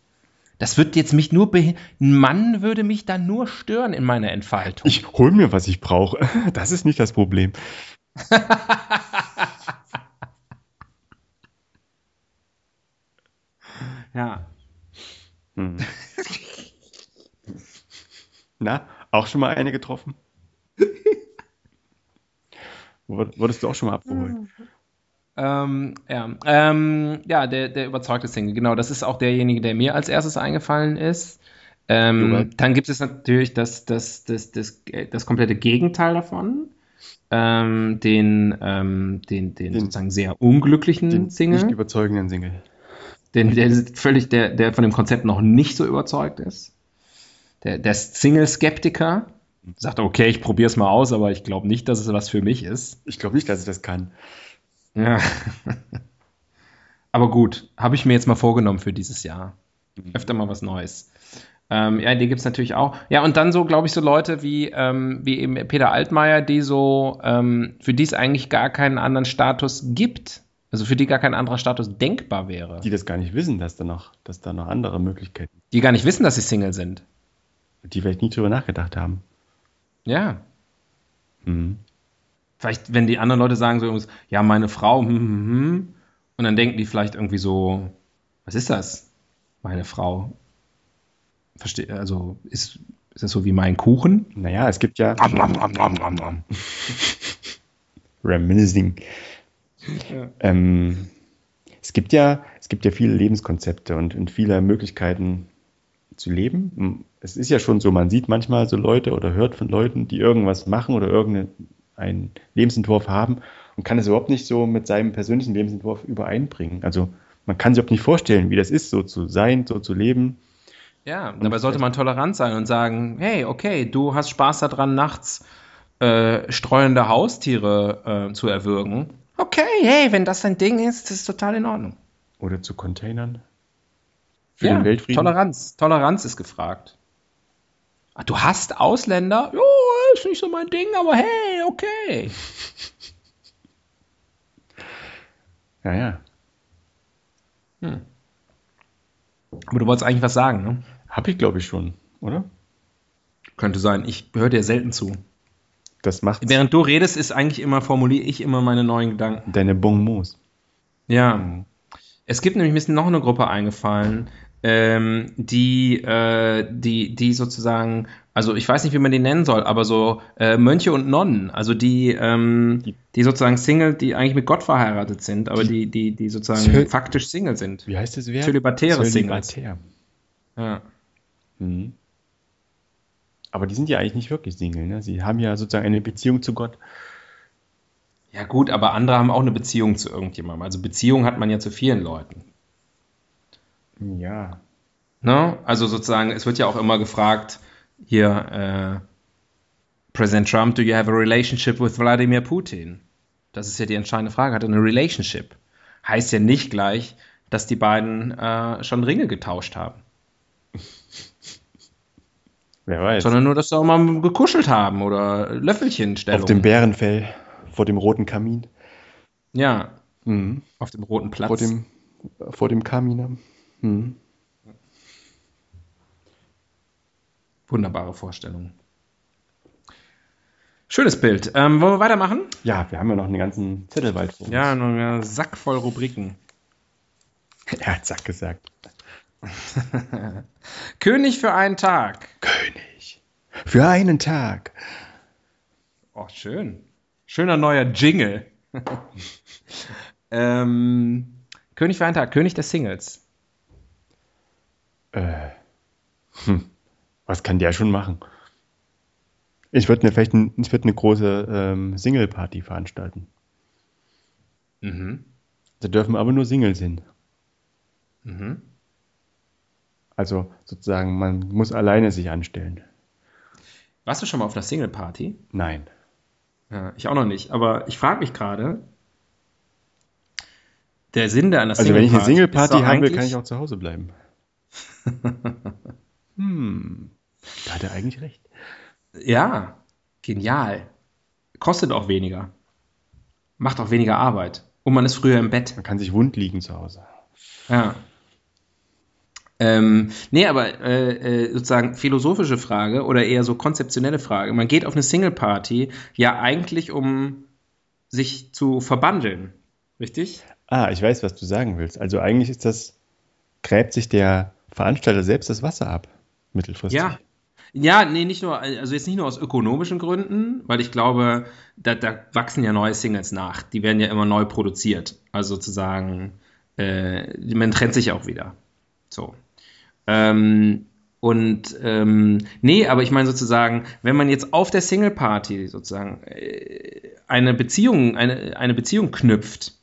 Das wird jetzt mich nur ein Mann würde mich dann nur stören in meiner Entfaltung. Ich hol mir, was ich brauche. Das ist nicht das Problem. ja. Hm. Na, auch schon mal eine getroffen? Wur- Wurdest du auch schon mal abgeholt? Ähm, ja, ähm, ja der, der überzeugte Single, genau. Das ist auch derjenige, der mir als erstes eingefallen ist. Ähm, dann gibt es natürlich das, das, das, das, das komplette Gegenteil davon. Ähm, den, ähm, den, den, Den- sozusagen sehr unglücklichen Den Single. nicht überzeugenden Single. den, der ist völlig, der, der von dem Konzept noch nicht so überzeugt ist. Der, der Single-Skeptiker sagt, okay, ich probiere es mal aus, aber ich glaube nicht, dass es was für mich ist. Ich glaube nicht, dass ich das kann. Ja. aber gut, habe ich mir jetzt mal vorgenommen für dieses Jahr. Öfter mal was Neues. Ähm, ja, die gibt es natürlich auch. Ja, und dann so, glaube ich, so Leute wie, ähm, wie eben Peter Altmaier, die so, ähm, für die es eigentlich gar keinen anderen Status gibt. Also für die gar kein anderer Status denkbar wäre. Die das gar nicht wissen, dass da noch, dass da noch andere Möglichkeiten, die gar nicht wissen, dass sie Single sind. die vielleicht nie drüber nachgedacht haben. Ja. Mhm. Vielleicht, wenn die anderen Leute sagen so, ja, meine Frau, hm, hm, hm, Und dann denken die vielleicht irgendwie so, was ist das, meine Frau? Verstehe, also ist, ist das so wie mein Kuchen? Naja, es gibt ja. Reminiscing. Ja. Ähm, es gibt ja, es gibt ja viele Lebenskonzepte und, und viele Möglichkeiten zu leben. Es ist ja schon so, man sieht manchmal so Leute oder hört von Leuten, die irgendwas machen oder irgendeinen Lebensentwurf haben und kann es überhaupt nicht so mit seinem persönlichen Lebensentwurf übereinbringen. Also man kann sich überhaupt nicht vorstellen, wie das ist, so zu sein, so zu leben. Ja, dabei sollte man tolerant sein und sagen, hey, okay, du hast Spaß daran, nachts äh, streuende Haustiere äh, zu erwürgen. Okay, hey, wenn das dein Ding ist, das ist total in Ordnung. Oder zu Containern. Für Ja, den Weltfrieden. Toleranz. Toleranz ist gefragt. Ah, du hast Ausländer? Jo, ist nicht so mein Ding, aber hey, okay. Ja, ja. Aber du wolltest eigentlich was sagen, ne? Hab ich, glaube ich, schon, oder? Könnte sein. Ich höre dir selten zu. Das macht Während du redest, ist eigentlich immer, formuliere ich immer meine neuen Gedanken. deine Bonmots. Ja. Es gibt nämlich, mir ist noch eine Gruppe eingefallen, ähm, die, äh, die, die sozusagen, also ich weiß nicht, wie man die nennen soll, aber so äh, Mönche und Nonnen, also die, ähm, Die- sozusagen Single, die eigentlich mit Gott verheiratet sind, aber die, die, die sozusagen Zöl- faktisch Single sind. Wie heißt das wer? Zölibatäre Singles. Zölibatär. Ja. Mhm. Aber die sind ja eigentlich nicht wirklich Single, ne? Sie haben ja sozusagen eine Beziehung zu Gott. Ja, gut, aber andere haben auch eine Beziehung zu irgendjemandem. Also Beziehung hat man ja zu vielen Leuten. Ja. Ne? Also sozusagen, es wird ja auch immer gefragt, hier, äh, President Trump, do you have a relationship with Wladimir Putin? Das ist ja die entscheidende Frage. Hat er eine Relationship? Heißt ja nicht gleich, dass die beiden äh, schon Ringe getauscht haben, Wer weiß. sondern nur, dass sie auch mal gekuschelt haben oder Löffelchenstellung. Auf dem Bärenfell vor dem roten Kamin. Ja, Mhm. auf dem roten Platz. Vor dem, vor dem Kamin. Mhm. Wunderbare Vorstellung. Schönes Bild. Ähm, wollen wir weitermachen? Ja, wir haben ja noch einen ganzen Zettelwald vor uns. Ja, noch einen Sack voll Rubriken. Er hat Sack gesagt. König für einen Tag. König. Für einen Tag. Oh, schön. Schöner neuer Jingle. ähm, König für einen Tag, König der Singles. Äh, hm. Was kann der schon machen? Ich würde eine, vielleicht ein, ich würd eine große ähm, Single-Party veranstalten. Mhm. Da dürfen aber nur Singles hin. Mhm. Also sozusagen, man muss alleine sich anstellen. Warst du schon mal auf einer Single-Party? Nein. Ja, ich auch noch nicht. Aber ich frage mich gerade, der Sinn der einer Also wenn ich eine ist doch haben will, kann ich auch zu Hause bleiben. hm. Da hat er eigentlich recht. Ja, genial. Kostet auch weniger. Macht auch weniger Arbeit. Und man ist früher im Bett. Man kann sich wund liegen zu Hause. Ja. Ähm, nee, aber äh, äh, sozusagen philosophische Frage oder eher so konzeptionelle Frage. Man geht auf eine Single-Party ja eigentlich, um sich zu verbandeln. Richtig? Ah, ich weiß, was du sagen willst. Also eigentlich ist das, gräbt sich der Veranstalter selbst das Wasser ab, mittelfristig. Ja. Ja, nee, nicht nur, also jetzt nicht nur aus ökonomischen Gründen, weil ich glaube, da, da wachsen ja neue Singles nach. Die werden ja immer neu produziert. Also sozusagen, äh, man trennt sich auch wieder. So. Ähm, und ähm, nee, aber ich meine sozusagen, wenn man jetzt auf der Single Party sozusagen äh, eine Beziehung, eine, eine Beziehung knüpft,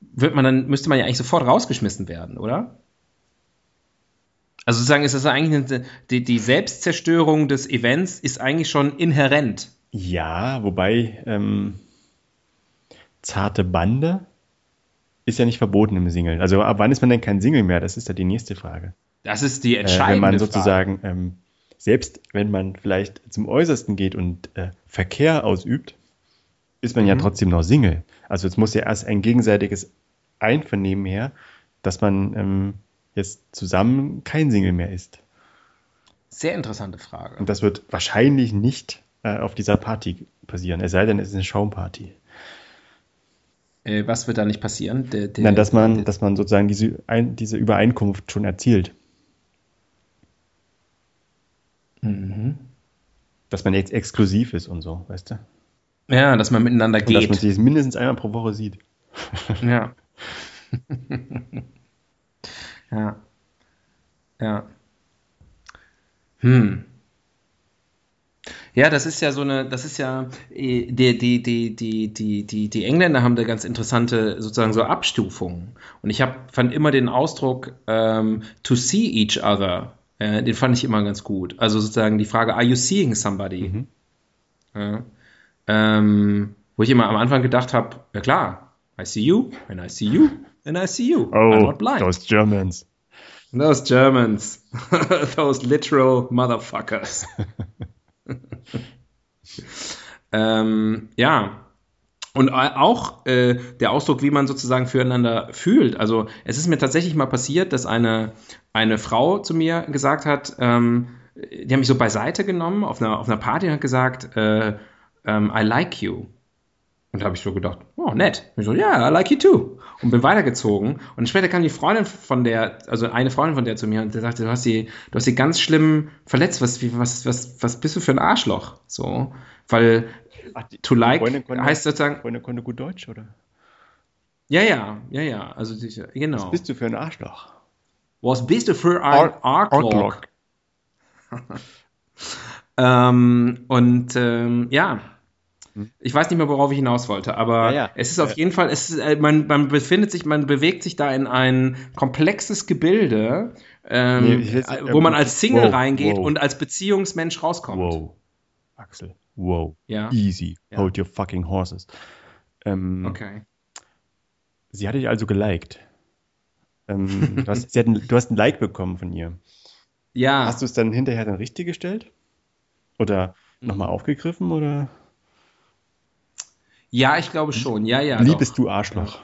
wird man dann, müsste man ja eigentlich sofort rausgeschmissen werden, oder? Also sozusagen ist das eigentlich eine, die, die Selbstzerstörung des Events ist eigentlich schon inhärent. Ja, wobei ähm, zarte Bande ist ja nicht verboten im Single. Also ab wann ist man denn kein Single mehr? Das ist ja die nächste Frage. Das ist die Äh, entscheidende wenn man Frage. sozusagen, ähm, selbst wenn man vielleicht zum Äußersten geht und äh, Verkehr ausübt, ist man ja Mhm. trotzdem noch Single. Also es muss ja erst ein gegenseitiges Einvernehmen her, dass man ähm, jetzt zusammen kein Single mehr ist. Sehr interessante Frage. Und das wird wahrscheinlich nicht äh, auf dieser Party passieren, es sei denn, es ist eine Schaumparty. Äh, was wird da nicht passieren? Der, der, Nein, dass man, dass man sozusagen diese, ein, diese Übereinkunft schon erzielt. Mhm. Dass man jetzt exklusiv ist und so, weißt du? Ja, dass man miteinander Und dass geht. man sich mindestens einmal pro Woche sieht. Ja. ja. Ja. Hm. Ja, das ist ja so eine, das ist ja, äh, die, die, die, die, die, die, die Engländer haben da ganz interessante sozusagen so Abstufungen. Und ich hab, fand immer den Ausdruck ähm, to see each other, äh, den fand ich immer ganz gut. Also sozusagen die Frage, are you seeing somebody? Mhm. Ja. Ähm, wo ich immer am Anfang gedacht habe, ja klar, I see you, and I see you, and I see you. I'm Oh, not blind. those Germans. Those Germans. Those literal motherfuckers. ähm, ja. Und auch äh, der Ausdruck, wie man sozusagen füreinander fühlt. Also es ist mir tatsächlich mal passiert, dass eine, eine Frau zu mir gesagt hat, ähm, die haben mich so beiseite genommen auf einer, auf einer Party und hat gesagt, äh, ähm, I like you. Und da habe ich so gedacht, oh, nett. Und ich so, ja, yeah, I like you too. Und bin weitergezogen. Und später kam die Freundin von der, also eine Freundin von der zu mir und der sagte, du hast sie, du hast sie ganz schlimm verletzt. Was, was, was, was bist du für ein Arschloch? So. Weil Ach, die- to like konnte- heißt sozusagen, Freundin konnte gut Deutsch, oder? ja, ja, ja, ja. Also, genau. Was bist du für ein Arschloch? Was bist du für ein Ar- Arschloch? Ähm, und ähm, ja, ich weiß nicht mehr, worauf ich hinaus wollte, aber Ja, ja. es ist auf jeden Fall, es ist, äh, man, man befindet sich, man bewegt sich da in ein komplexes Gebilde, ähm, Nee, äh, wo man als Single wow, reingeht wow. und als Beziehungsmensch rauskommt. Wow. Axel. Wow. Ja. Easy. Hold your fucking horses. Ähm, Okay. Sie hat dich also geliked. Ähm, du, hast, ein, du hast ein Like bekommen von ihr. Ja. Hast du es dann hinterher dann richtig gestellt? Oder Mhm. nochmal aufgegriffen? Oder ja, ich glaube schon. Ja, ja. liebest doch. du Arschloch?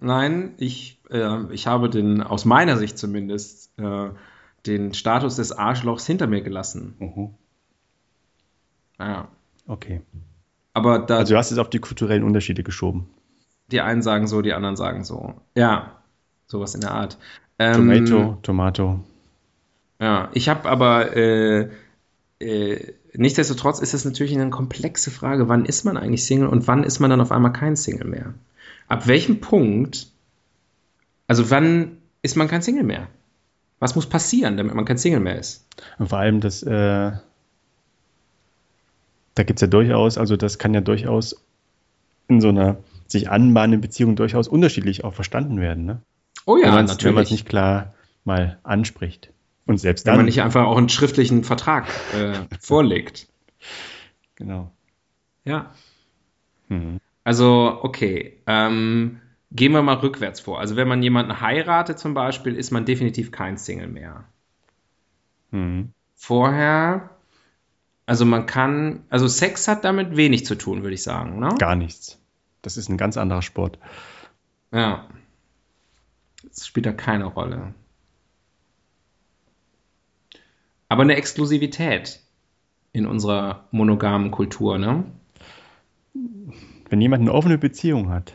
Nein, ich, äh, ich habe den, aus meiner Sicht zumindest, äh, den Status des Arschlochs hinter mir gelassen. Mhm. Ja. Okay. Aber da, Also du hast es auf die kulturellen Unterschiede geschoben. die einen sagen so, die anderen sagen so. Ja, sowas in der Art. Ähm, Tomato, Tomato. Ja, ich habe aber äh, äh, nichtsdestotrotz ist es natürlich eine komplexe Frage, wann ist man eigentlich Single und wann ist man dann auf einmal kein Single mehr? Ab welchem Punkt, also wann ist man kein Single mehr? Was muss passieren, damit man kein Single mehr ist? Und vor allem das, äh, da gibt es ja durchaus, also das kann ja durchaus in so einer sich anbahnenden Beziehung durchaus unterschiedlich auch verstanden werden, ne? Oh ja, wenn man es natürlich. nicht klar mal anspricht. Und selbst wenn dann, man nicht einfach auch einen schriftlichen Vertrag äh, vorlegt. genau. Ja. Mhm. Also, okay. Ähm, gehen wir mal rückwärts vor. Also, wenn man jemanden heiratet zum Beispiel, ist man definitiv kein Single mehr. Mhm. Vorher, also man kann, also Sex hat damit wenig zu tun, würde ich sagen. Ne? Gar nichts. Das ist ein ganz anderer Sport. Ja. Das spielt da keine Rolle. Aber eine Exklusivität in unserer monogamen Kultur, ne? Wenn jemand eine offene Beziehung hat,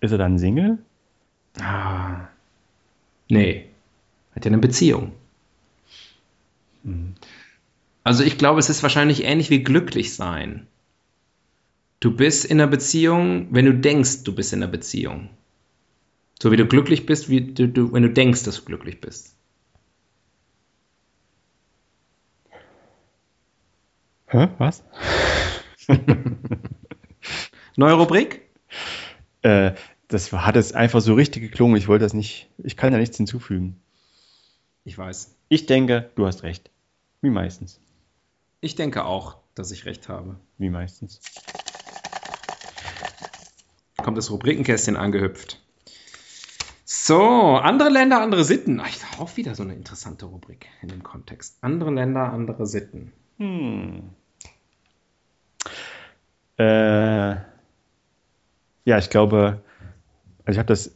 ist er dann Single? Ah. Nee. Hat ja eine Beziehung. Also ich glaube, es ist wahrscheinlich ähnlich wie glücklich sein. Du bist in einer Beziehung, wenn du denkst, du bist in einer Beziehung. So wie du glücklich bist, wie du, du, wenn du denkst, dass du glücklich bist. Hä? Was? Neue Rubrik? Äh, das hat es einfach so richtig geklungen. Ich wollte das nicht, ich kann da nichts hinzufügen. Ich weiß. Ich denke, du hast recht. Wie meistens. Ich denke auch, dass ich recht habe. Wie meistens. Kommt das Rubrikenkästchen angehüpft. So, andere Länder, andere Sitten. Ach, ich auch wieder so eine interessante Rubrik in dem Kontext. Andere Länder, andere Sitten. Hm. Äh, ja, ich glaube, also ich habe das,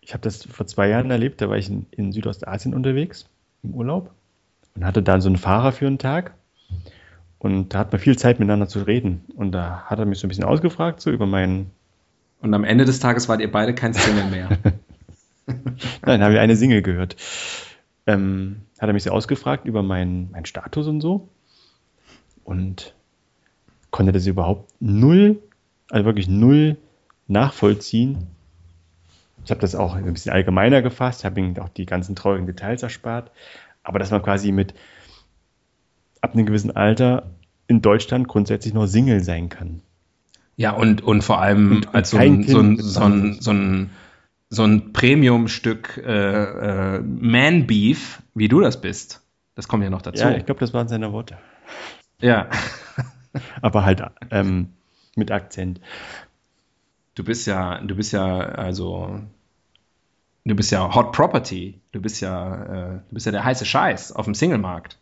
ich habe das vor zwei Jahren erlebt. Da war ich in, in Südostasien unterwegs im Urlaub und hatte dann so einen Fahrer für einen Tag. Und da hat man viel Zeit miteinander zu reden. Und da hat er mich so ein bisschen ausgefragt, so über mein Und am Ende des Tages wart ihr beide kein Single mehr. Nein, habe ich eine Single gehört. Ähm, hat er mich so ausgefragt über meinen mein Status und so. Und konnte das überhaupt null, also wirklich null nachvollziehen. Ich habe das auch ein bisschen allgemeiner gefasst, habe ihm auch die ganzen traurigen Details erspart. Aber dass man quasi mit ab einem gewissen Alter in Deutschland grundsätzlich noch Single sein kann. Ja, und, und vor allem und, als so ein, so, ein, so, ein, so ein, so ein Premium-Stück äh, äh, Man-Beef, wie du das bist. Das kommt ja noch dazu. Ja, ich glaube, das waren seine Worte. Ja. Aber halt ähm, mit Akzent. Du bist ja, du bist ja, also, du bist ja Hot Property. Du bist ja, äh, du bist ja der heiße Scheiß auf dem Single-Markt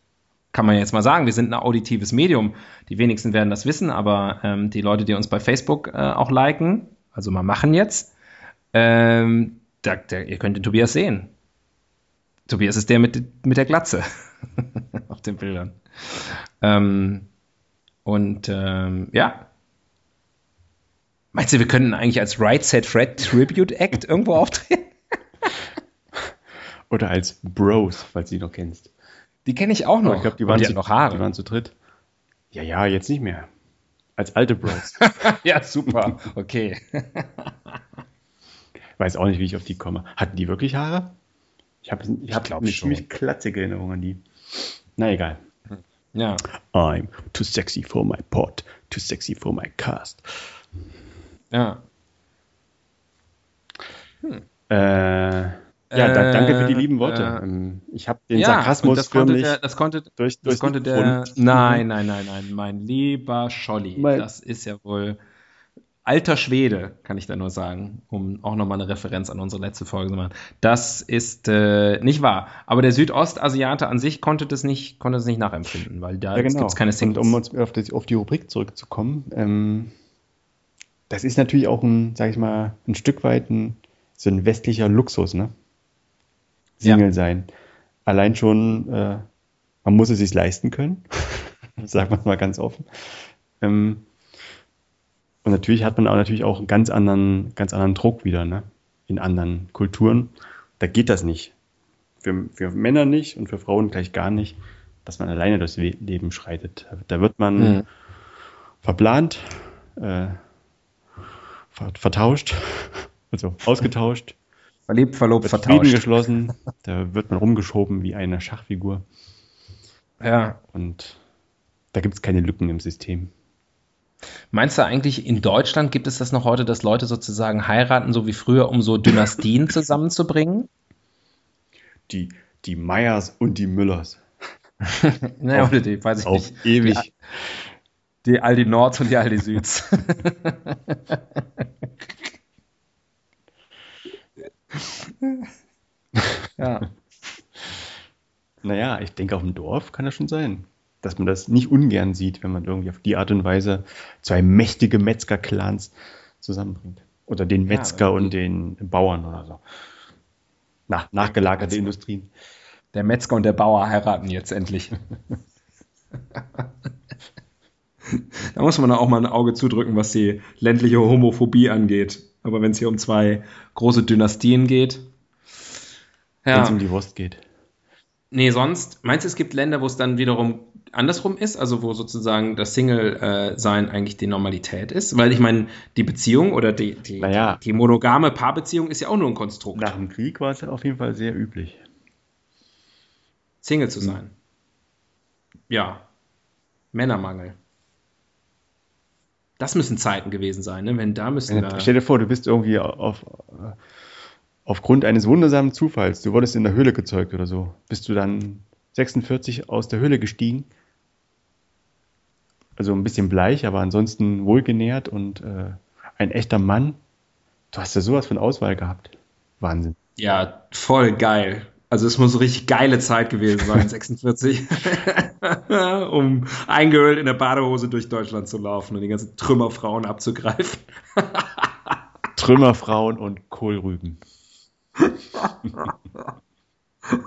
kann man jetzt mal sagen, wir sind ein auditives Medium. Die wenigsten werden das wissen, aber ähm, die Leute, die uns bei Facebook äh, auch liken, also mal machen jetzt, ähm, da, da, ihr könnt den Tobias sehen. Tobias ist der mit, mit der Glatze auf den Bildern. Ähm, und ähm, ja. Meinst du, wir könnten eigentlich als Right Set Fred Tribute Act irgendwo auftreten? Oder als Bros, falls du die noch kennst. Die kenne ich auch noch. Aber ich glaube, die, waren die zu, noch Haare. Die waren zu dritt. Ja, ja, jetzt nicht mehr. Als alte Bros. ja, super. Okay. Weiß auch nicht, wie ich auf die komme. Hatten die wirklich Haare? Ich habe ich hab eine ziemlich klatzige Erinnerung an die. Na egal. Ja. I'm too sexy for my pot, too sexy for my cast. Ja. Hm. Äh, ja, da, danke für die lieben Worte. Äh, ich habe den ja, Sarkasmus das konnte der, das konnte, durch, das konnte der. Nein, nein, nein, nein, mein lieber Scholli, mein, das ist ja wohl alter Schwede, kann ich da nur sagen, um auch nochmal eine Referenz an unsere letzte Folge zu machen. Das ist äh, nicht wahr. Aber der Südostasiate an sich konnte das nicht, konnte das nicht nachempfinden, weil da ja, genau. gibt es keine Singles. Und um uns auf die, auf die Rubrik zurückzukommen, ähm, das ist natürlich auch ein, sag ich mal, ein Stück weit ein, so ein westlicher Luxus, ne? Single ja. sein. Allein schon, äh, man muss es sich leisten können, sagt man mal ganz offen. Ähm, und natürlich hat man auch natürlich auch einen ganz anderen, ganz anderen Druck wieder, ne? In anderen Kulturen. Da geht das nicht. Für, für Männer nicht und für Frauen gleich gar nicht, dass man alleine durchs Leben schreitet. Da wird man mhm. verplant, äh, vertauscht, also ausgetauscht, Verliebt, verlobt, vertauscht. Frieden geschlossen, da wird man rumgeschoben wie eine Schachfigur. Ja. Und da gibt es keine Lücken im System. Meinst du eigentlich, in Deutschland gibt es das noch heute, dass Leute sozusagen heiraten, so wie früher, um so Dynastien zusammenzubringen? Die, die Meyers und die Müllers. naja, auf, die, weiß ich auf nicht. ewig. Die, die Aldi Nords und die Aldi Süds. ja. Naja, ich denke, auf dem Dorf kann das schon sein, dass man das nicht ungern sieht, wenn man irgendwie auf die Art und Weise zwei mächtige Metzger-Clans zusammenbringt. Oder den Metzger ja, und den Bauern oder so. Nach, nachgelagerte Industrien. Der Metzger und der Bauer heiraten jetzt endlich. da muss man auch mal ein Auge zudrücken, was die ländliche Homophobie angeht. Aber wenn es hier um zwei große Dynastien geht. Ja. Wenn es um die Wurst geht. Nee, sonst, meinst du, es gibt Länder, wo es dann wiederum andersrum ist, also wo sozusagen das Single-Sein eigentlich die Normalität ist? Weil ich meine, die Beziehung oder die, die, naja, die monogame Paarbeziehung ist ja auch nur ein Konstrukt. Nach dem Krieg war es auf jeden Fall sehr üblich. Single zu sein. Ja. Männermangel. Das müssen Zeiten gewesen sein, ne? Wenn da müssen wir. Stell dir vor, du bist irgendwie auf, aufgrund eines wundersamen Zufalls, du wurdest in der Höhle gezeugt oder so, bist du dann 46 aus der Höhle gestiegen. Also ein bisschen bleich, aber ansonsten wohlgenährt und äh, ein echter Mann. Du hast ja sowas von Auswahl gehabt. Wahnsinn. Ja, voll geil. Also es muss eine richtig geile Zeit gewesen sein, 46, um eingehüllt in der Badehose durch Deutschland zu laufen und die ganzen Trümmerfrauen abzugreifen. Trümmerfrauen und Kohlrüben.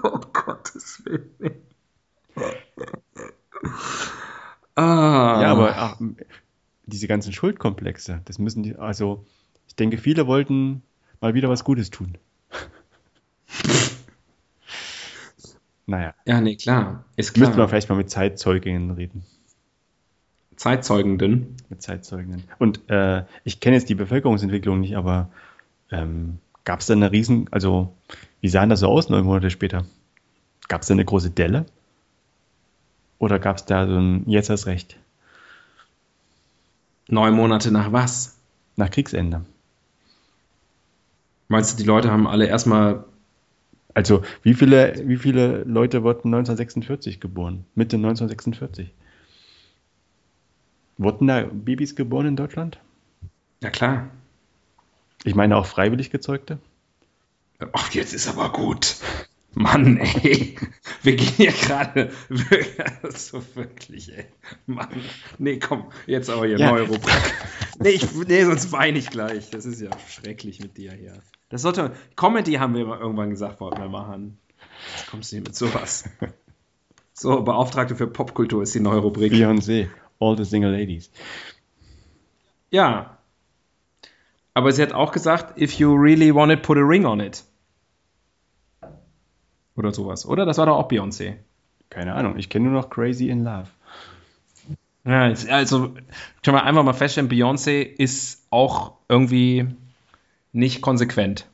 oh Gottes Willen. Ah. Ja, aber ach, diese ganzen Schuldkomplexe, das müssen die, also Ich denke, viele wollten mal wieder was Gutes tun. naja. Ja, nee, klar. Ist klar. Müsste man vielleicht mal mit Zeitzeuginnen reden. Zeitzeugenden. Mit Zeitzeuginnen. Und äh, ich kenne jetzt die Bevölkerungsentwicklung nicht, aber ähm, gab es da eine riesen, also wie sahen das so aus neun Monate später? Gab es da eine große Delle? Oder gab es da so ein Jetzt hast Recht? Neun Monate nach was? Nach Kriegsende. Meinst du, die Leute haben alle erstmal. Also, wie viele, wie viele Leute wurden 1946 geboren? Mitte 1946? Wurden da Babys geboren in Deutschland? Ja, klar. Ich meine auch freiwillig gezeugte? Ach, jetzt ist aber gut. Mann, ey. Wir gehen hier gerade. So wirklich, ey. Mann. Nee, komm, jetzt aber hier Ja. neue Rubrik. Nee, ich, nee, sonst weine ich gleich. Das ist ja schrecklich mit dir hier. Das sollte. Comedy haben wir mal irgendwann gesagt, wollten wir machen. Jetzt kommst du hier mit sowas. So, Beauftragte für Popkultur ist die neue Rubrik. Beyoncé, All the Single Ladies. Ja. Aber sie hat auch gesagt, if you really want it, put a ring on it. Oder sowas. Oder? Das war doch auch Beyoncé. Keine Ahnung, ich kenne nur noch Crazy in Love. Ja, also können wir einfach mal feststellen, Beyoncé ist auch irgendwie nicht konsequent.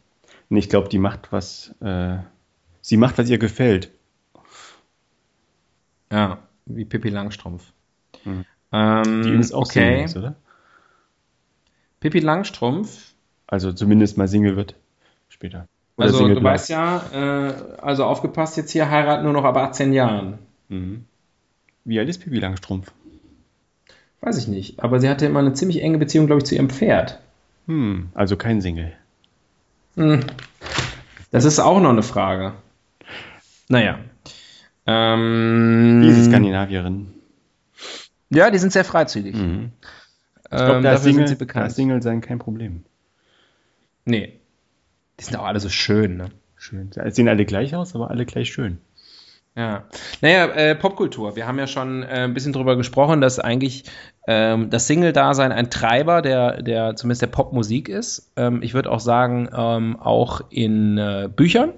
Und ich glaube, die macht was, äh, sie macht, was ihr gefällt. Ja, wie Pippi Langstrumpf. Mhm. Ähm, Die ist auch okay. Single, ist, oder? Pippi Langstrumpf. Also zumindest mal Single wird später. Oder Also du weißt ja, äh, also aufgepasst, jetzt hier heiraten nur noch ab 18 Jahren. Mhm. Wie alt ist Pippi Langstrumpf? Weiß ich nicht. Aber sie hatte immer eine ziemlich enge Beziehung, glaube ich, zu ihrem Pferd. Hm, also kein Single. Hm. Das ist auch noch eine Frage. Naja. Ähm, Diese Skandinavierin. Ja, die sind sehr freizügig. Mhm. Ich Ähm, glaube, da ist dafür Single, sind sie da bekannt. ist Single sein kein Problem. Nee. Die sind auch alle so schön, ne? Schön. Sie sehen alle gleich aus, aber alle gleich schön. Ja. Naja, äh, Popkultur. Wir haben ja schon äh, ein bisschen drüber gesprochen, dass eigentlich ähm, das Single-Dasein ein Treiber der, der zumindest der Popmusik ist. Ähm, ich würde auch sagen, ähm, auch in äh, Büchern,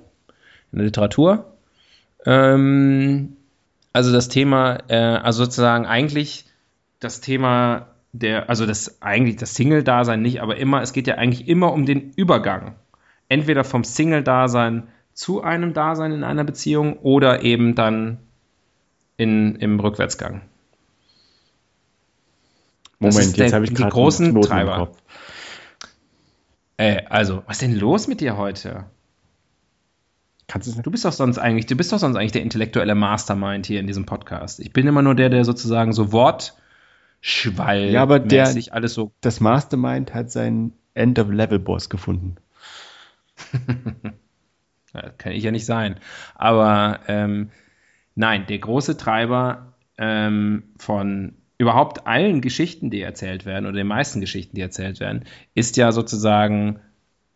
in der Literatur. Ähm, also das Thema, äh, also sozusagen eigentlich das Thema der, also das eigentlich das Single-Dasein nicht, aber immer, es geht ja eigentlich immer um den Übergang. Entweder vom Single-Dasein zu einem Dasein in einer Beziehung oder eben dann in, im Rückwärtsgang. Das Moment, jetzt habe ich die gerade großen einen Knoten Treiber. im Kopf. Äh, also, was ist denn los mit dir heute? Kannst du bist doch sonst eigentlich, du bist doch sonst eigentlich der intellektuelle Mastermind hier in diesem Podcast. Ich bin immer nur der, der sozusagen so Wortschwall Ja, aber der- alles so. Das Mastermind hat seinen End-of-Level-Boss gefunden. Kann ich ja nicht sein. Aber ähm, nein, der große Treiber ähm, von überhaupt allen Geschichten, die erzählt werden, oder den meisten Geschichten, die erzählt werden, ist ja sozusagen,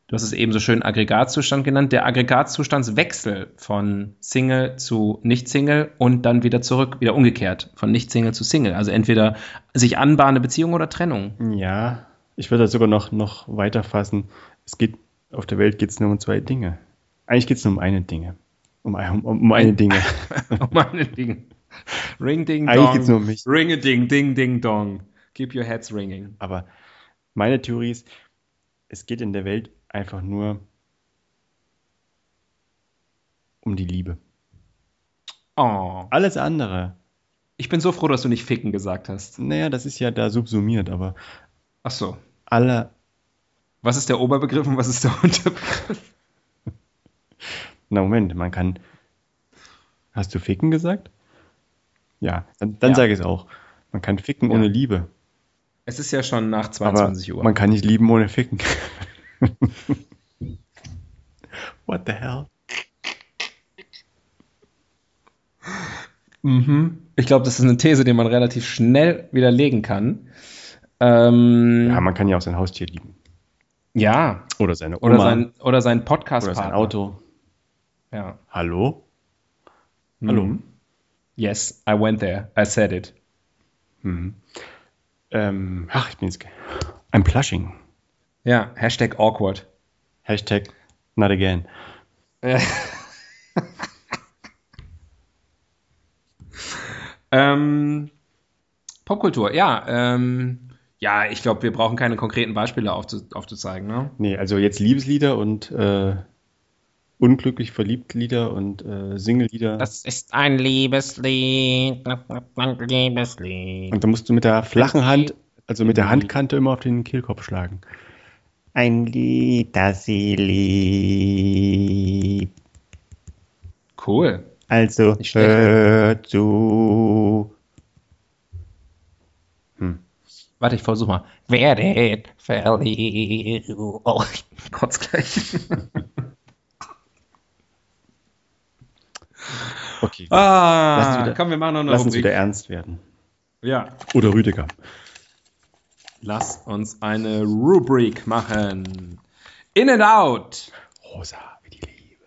du hast es eben so schön Aggregatzustand genannt, der Aggregatzustandswechsel von Single zu Nicht-Single und dann wieder zurück, wieder umgekehrt, von Nicht-Single zu Single. Also entweder sich anbahnende Beziehung oder Trennung. Ja, ich würde das sogar noch, noch weiter fassen. Es geht, auf der Welt geht es nur um zwei Dinge. Eigentlich geht es nur um eine Dinge. Um, um, um eine Dinge. Oh meine Ding. Ring ding Eigentlich dong. geht's nur um mich. Ring a ding ding ding dong. Keep your heads ringing. Aber meine Theorie ist, es geht in der Welt einfach nur um die Liebe. Oh. Alles andere, Ich bin so froh, dass du nicht ficken gesagt hast. naja, das ist ja da subsumiert, aber Ach so. alle, Was ist der Oberbegriff und was ist der Unterbegriff? na Moment, man kann, hast du ficken gesagt? Ja, dann, dann Ja. sage ich es auch. Man kann ficken Ja. ohne Liebe, Es ist ja schon nach aber 22 Uhr. man kann nicht lieben ohne ficken. What the hell? Mhm. Ich glaube, das ist eine These, die man relativ schnell widerlegen kann. Ähm, Ja, man kann ja auch sein Haustier lieben. Ja. Oder seine Oma. Oder sein, oder sein podcast oder sein Auto. Ja. Hallo? Hallo? Mhm. Yes, I went there. I said it. Mhm. Ähm, ach, ich bin jetzt. Ein Plushing. Ja, Hashtag awkward. Hashtag not again. ähm, Popkultur, ja. Ähm, ja, ich glaube, wir brauchen keine konkreten Beispiele aufzu aufzuzeigen. Ne? Nee, also jetzt Liebeslieder und äh, unglücklich verliebt Lieder und äh, Single-Lieder. Das ist ein Liebeslied, ein Liebeslied. Und da musst du mit der flachen Hand, also mit der Handkante immer auf den Kehlkopf schlagen. Ein Lied, das sie liebt. Cool. Also hör zu. Warte, ich versuche mal. Werdet verliebt. Oh, ich kotz gleich. Okay, Lass uns Ah, wieder- komm, wir machen noch eine lass uns Rubrik. wieder ernst werden. Ja, Oder Rüdiger. lass uns eine Rubrik machen. In and out. Rosa wie die Liebe.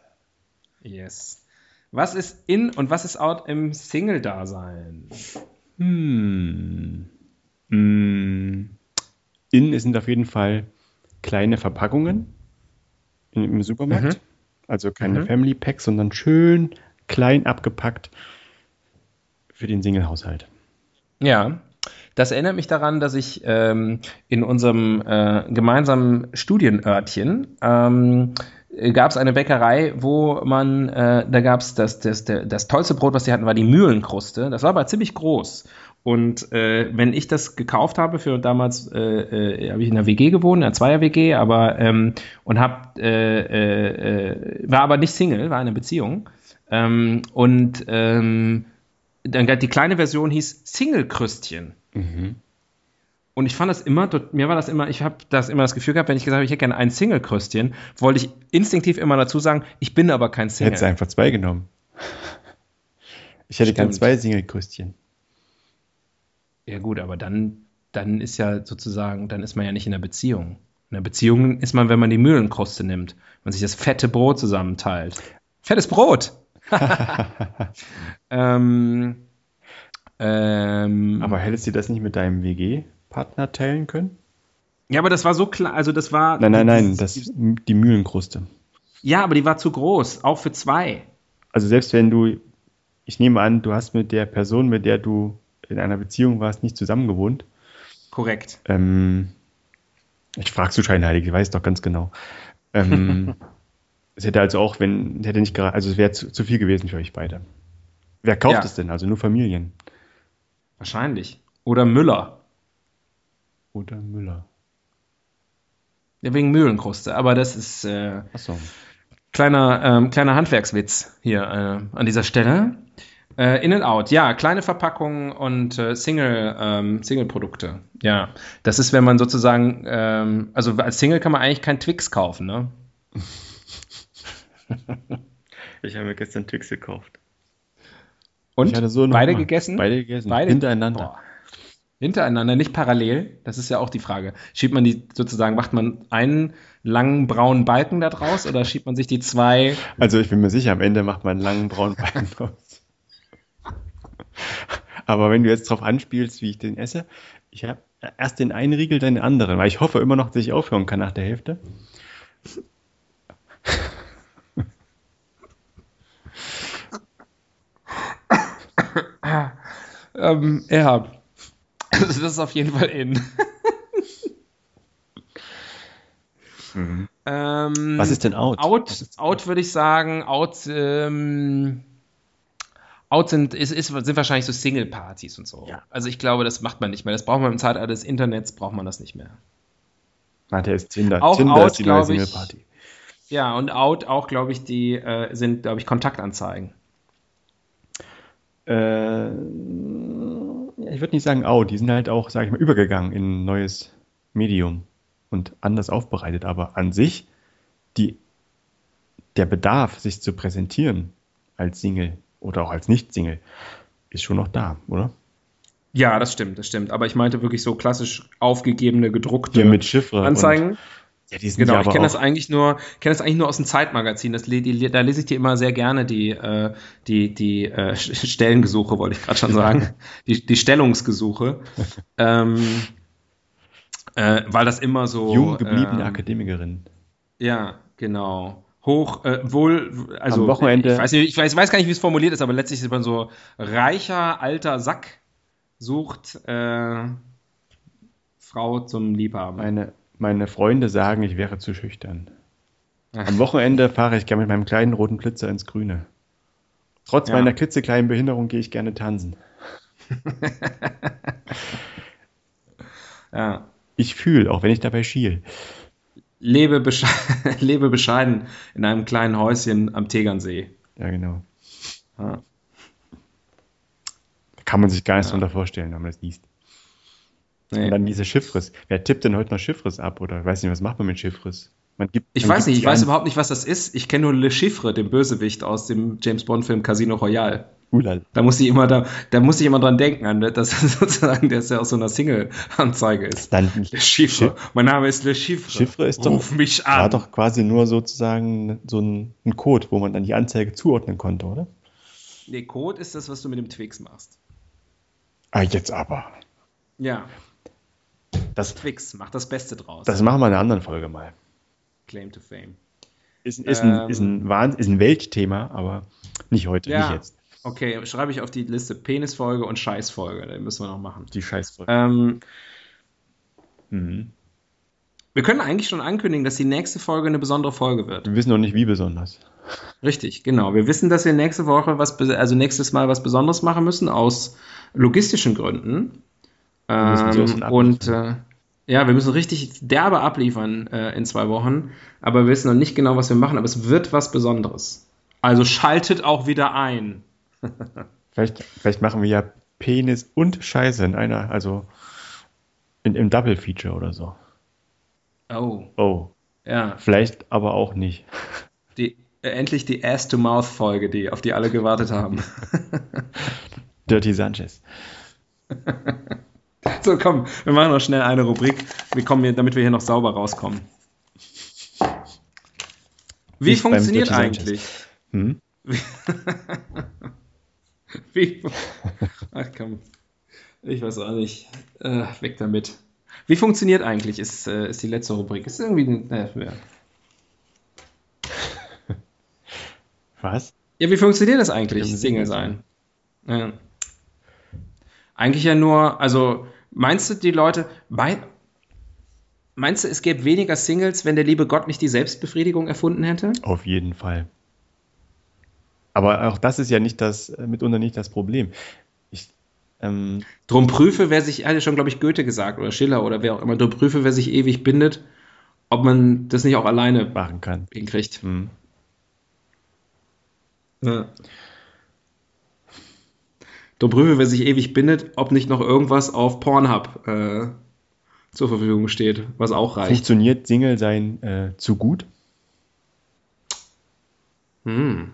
Yes. Was ist in und was ist out im Single-Dasein? Hm. Hm. Innen sind auf jeden Fall kleine Verpackungen im, im Supermarkt. Mhm. Also keine Mhm. Family Packs, sondern schön klein abgepackt für den Single-Haushalt. Ja, das erinnert mich daran, dass ich ähm, in unserem äh, gemeinsamen Studienörtchen ähm, gab es eine Bäckerei, wo man, äh, da gab es das, das, das, das tollste Brot, was die hatten, war die Mühlenkruste. Das war aber ziemlich groß. Und äh, wenn ich das gekauft habe, für damals äh, äh, habe ich in einer WG gewohnt, in einer Zweier-WG, aber ähm, und hab, äh, äh, war aber nicht Single, war in einer Beziehung. Ähm, und ähm, dann die kleine Version hieß Single-Krüstchen. Und ich fand das immer, mir war das immer, ich habe das immer das Gefühl gehabt, wenn ich gesagt habe, ich hätte gerne ein Single-Krüstchen, wollte ich instinktiv immer dazu sagen, ich bin aber kein Single. Hättest du einfach zwei genommen. Ich hätte gern Stimmt. zwei Single-Krüstchen. Ja gut, aber dann, dann ist ja sozusagen, dann ist man ja nicht in einer Beziehung. In einer Beziehung ist man, wenn man die Mühlenkruste nimmt, man sich das fette Brot zusammenteilt. Fettes Brot! ähm, ähm, Aber hättest du das nicht mit deinem WG-Partner teilen können? ja, aber das war so klar, also das war. Nein, nein, nein, das, die Mühlenkruste. Ja, aber die war zu groß, auch für zwei. Also selbst wenn du, ich nehme an, du hast mit der Person, mit der du in einer Beziehung warst, nicht zusammen gewohnt. Korrekt. Ähm, ich frage so scheinheilig, ich weiß doch ganz genau. Ähm, es hätte also auch, wenn, hätte nicht gerade, also es wäre zu, zu viel gewesen für euch beide. Wer kauft Ja. es denn? Also nur Familien. Wahrscheinlich. Oder Müller. Oder Müller. Ja, wegen Mühlenkruste. Aber das ist äh, Achso. kleiner, ähm, kleiner Handwerkswitz hier äh, an dieser Stelle. Äh, in and out, ja, kleine Verpackungen und äh, Single, ähm, Single-Produkte. Ja, das ist, wenn man sozusagen, ähm, also als Single kann man eigentlich kein Twix kaufen, ne? Ich habe mir gestern Twix gekauft. Und Ich hatte so beide mal. gegessen? Beide gegessen. Beide? Hintereinander. Boah. Hintereinander, nicht parallel. Das ist ja auch die Frage. Schiebt man die sozusagen, macht man einen langen braunen Balken da draus oder schiebt man sich die zwei? Also ich bin mir sicher, am Ende macht man einen langen braunen Balken draus. Aber wenn du jetzt drauf anspielst, wie ich den esse, ich habe erst den einen Riegel, dann den anderen, weil ich hoffe immer noch, dass ich aufhören kann nach der Hälfte. Ähm, ja. Das ist auf jeden Fall in. ähm, Was ist denn out? Out, out würde ich sagen, out, ähm, out sind, ist, ist, sind wahrscheinlich so Single-Partys und so. Ja. Also ich glaube, das macht man nicht mehr. Das braucht man im Zeitalter des Internets, braucht man das nicht mehr. Warte, ist Tinder. Auch Tinder out, ist die neue. Single-Party. Ja, und out auch, glaube ich, die äh, sind, glaube ich, Kontaktanzeigen. Äh, ich würde nicht sagen out, die sind halt auch, sage ich mal, übergegangen in ein neues Medium und anders aufbereitet. Aber an sich, die, der Bedarf, sich zu präsentieren als Single oder auch als Nicht-Single, ist schon noch da, oder? Ja, das stimmt, das stimmt. Aber ich meinte wirklich so klassisch aufgegebene, gedruckte Hier mit Chiffre. Anzeigen. Ja, die sind Genau, ich kenne das eigentlich nur, kenne das eigentlich nur aus dem Zeitmagazin. Das, die, da lese ich dir immer sehr gerne die, äh, die, die äh, Stellengesuche, wollte ich gerade schon sagen. die, die Stellungsgesuche. ähm, Äh, weil das immer so. Jung gebliebene ähm, Akademikerin. Ja, genau. Hoch, äh, wohl, also Am Wochenende- ich weiß, nicht, ich weiß, weiß gar nicht, wie es formuliert ist, aber letztlich ist man so reicher alter Sack sucht äh, Frau zum Liebhaben. Meine, meine Freunde sagen, ich wäre zu schüchtern. Ach. Am Wochenende fahre ich gerne mit meinem kleinen roten Blitzer ins Grüne. Trotz Ja. meiner klitzekleinen Behinderung gehe ich gerne tanzen. Ja. Ich fühle, auch wenn ich dabei schiel. Lebe, besche lebe bescheiden in einem kleinen Häuschen am Tegernsee. Ja, genau. Ja. Da kann man sich gar nichts drunter vorstellen, wenn man das liest. Nee. Und dann diese Chiffres. Wer tippt denn heute noch Chiffres ab? Oder ich weiß nicht, was macht man mit Chiffres? Man gibt, Ich man weiß nicht, ich weiß überhaupt nicht, was das ist. Ich kenne nur Le Chiffre, den Bösewicht aus dem James Bond-Film Casino Royale. Ulala. Da muss ich immer, da, da muss ich immer dran denken, an, dass das sozusagen, dass er aus so einer Single-Anzeige ist. Dann Le Chiffre. Mein Name ist Le Chiffre. Chiffre ist doch- Ruf mich war an. doch quasi nur sozusagen so ein, ein Code, wo man dann die Anzeige zuordnen konnte, oder? Nee, Code ist das, was du mit dem Twix machst. Ah, jetzt aber. Ja, Das, Twix, mach das Beste draus. das machen wir in einer anderen Folge mal. Claim to Fame. Ist, ist, Ähm. ein, ist, ein, Wahnsinn, ist ein Weltthema, aber nicht heute, Ja. nicht jetzt. Okay, schreibe ich auf die Liste Penisfolge und Scheißfolge. Den müssen wir noch machen. Die Scheißfolge. Ähm, Mhm. wir können eigentlich schon ankündigen, dass die nächste Folge eine besondere Folge wird. Wir wissen noch nicht, wie besonders. Richtig, genau. Wir wissen, dass wir nächste Woche was, also nächstes Mal was Besonderes machen müssen aus logistischen Gründen. Ähm, und äh, ja, wir müssen richtig derbe abliefern äh, in zwei Wochen, aber wir wissen noch nicht genau, was wir machen, aber es wird was Besonderes. Also schaltet auch wieder ein. Vielleicht, vielleicht machen wir ja Penis und Scheiße in einer, also in, im Double-Feature oder so. Oh, Oh, ja. vielleicht aber auch nicht. Die, äh, endlich die Ass-to-Mouth-Folge, die, auf die alle gewartet haben. Dirty Sanchez. So, komm, wir machen noch schnell eine Rubrik, wir kommen hier, damit wir hier noch sauber rauskommen. Wie Nicht funktioniert eigentlich? Hm? Wie? Ach komm, ich weiß auch nicht. Äh, weg damit. Wie funktioniert eigentlich, ist, äh, ist die letzte Rubrik. Ist irgendwie. Äh, ja. Was? ja, wie funktioniert das eigentlich, Single sein? Ja. Eigentlich ja nur, also meinst du, die Leute. Mein, meinst du, es gäbe weniger Singles, wenn der liebe Gott nicht die Selbstbefriedigung erfunden hätte? Auf jeden Fall. Aber auch das ist ja nicht das, äh, mitunter nicht das Problem. Ich, ähm, Drum prüfe, wer sich, hatte schon, glaube ich, Goethe gesagt oder Schiller oder wer auch immer, drum prüfe, wer sich ewig bindet, ob man das nicht auch alleine machen kann. hinkriegt. Hm. Ja. Prüfe, wer sich ewig bindet, ob nicht noch irgendwas auf Pornhub äh, zur Verfügung steht, was auch reicht. Funktioniert Single sein äh, zu gut? Hm.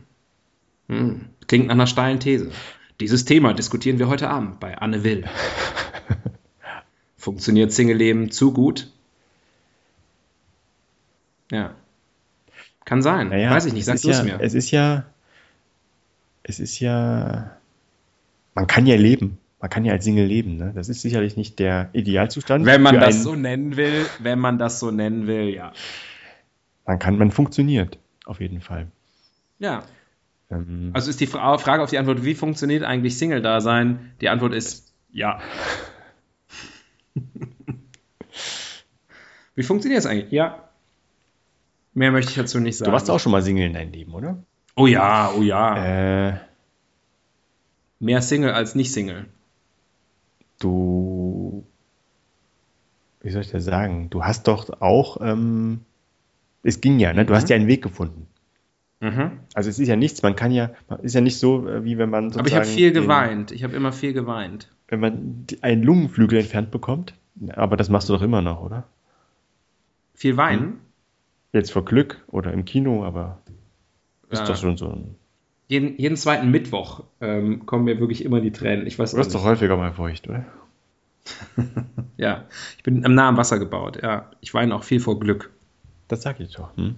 Hm. Klingt nach einer steilen These. Dieses Thema diskutieren wir heute Abend bei Anne Will. Funktioniert Single-Leben zu gut? Ja. Kann sein. Naja, Weiß ich nicht, es sag ist du es ja, mir. Es ist ja, es ist ja, man kann ja leben. Man kann ja als Single leben. Ne? Das ist sicherlich nicht der Idealzustand. Wenn man das einen- so nennen will, wenn man das so nennen will, ja. Man kann, man funktioniert. Auf jeden Fall. Ja. Ähm, Also ist die Fra Frage auf die Antwort, wie funktioniert eigentlich Single-Dasein? Die Antwort ist ja. wie funktioniert es eigentlich? Ja. Mehr möchte ich dazu nicht sagen. du warst auch schon mal Single in deinem Leben, oder? Oh ja, oh ja. Äh, Mehr Single als nicht Single. du, wie soll ich das sagen? Du hast doch auch, ähm, es ging ja, ne? Du Mhm. hast ja einen Weg gefunden. Mhm. Also es ist ja nichts, man kann ja, ist ja nicht so, äh, wie wenn man Aber ich habe sozusagen viel den- geweint. Ich habe immer viel geweint. wenn man einen Lungenflügel entfernt bekommt. Aber das machst du doch immer noch, oder? Viel weinen. Jetzt vor Glück oder im Kino, aber ist Ja. doch schon so ein. Jeden, jeden zweiten Mittwoch ähm, kommen mir wirklich immer die Tränen. Ich weiß Du wirst nicht. doch häufiger mal feucht, oder? Ja, ich bin am nah am Wasser gebaut. Ja, ich weine auch viel vor Glück. Das sag ich doch. Hm?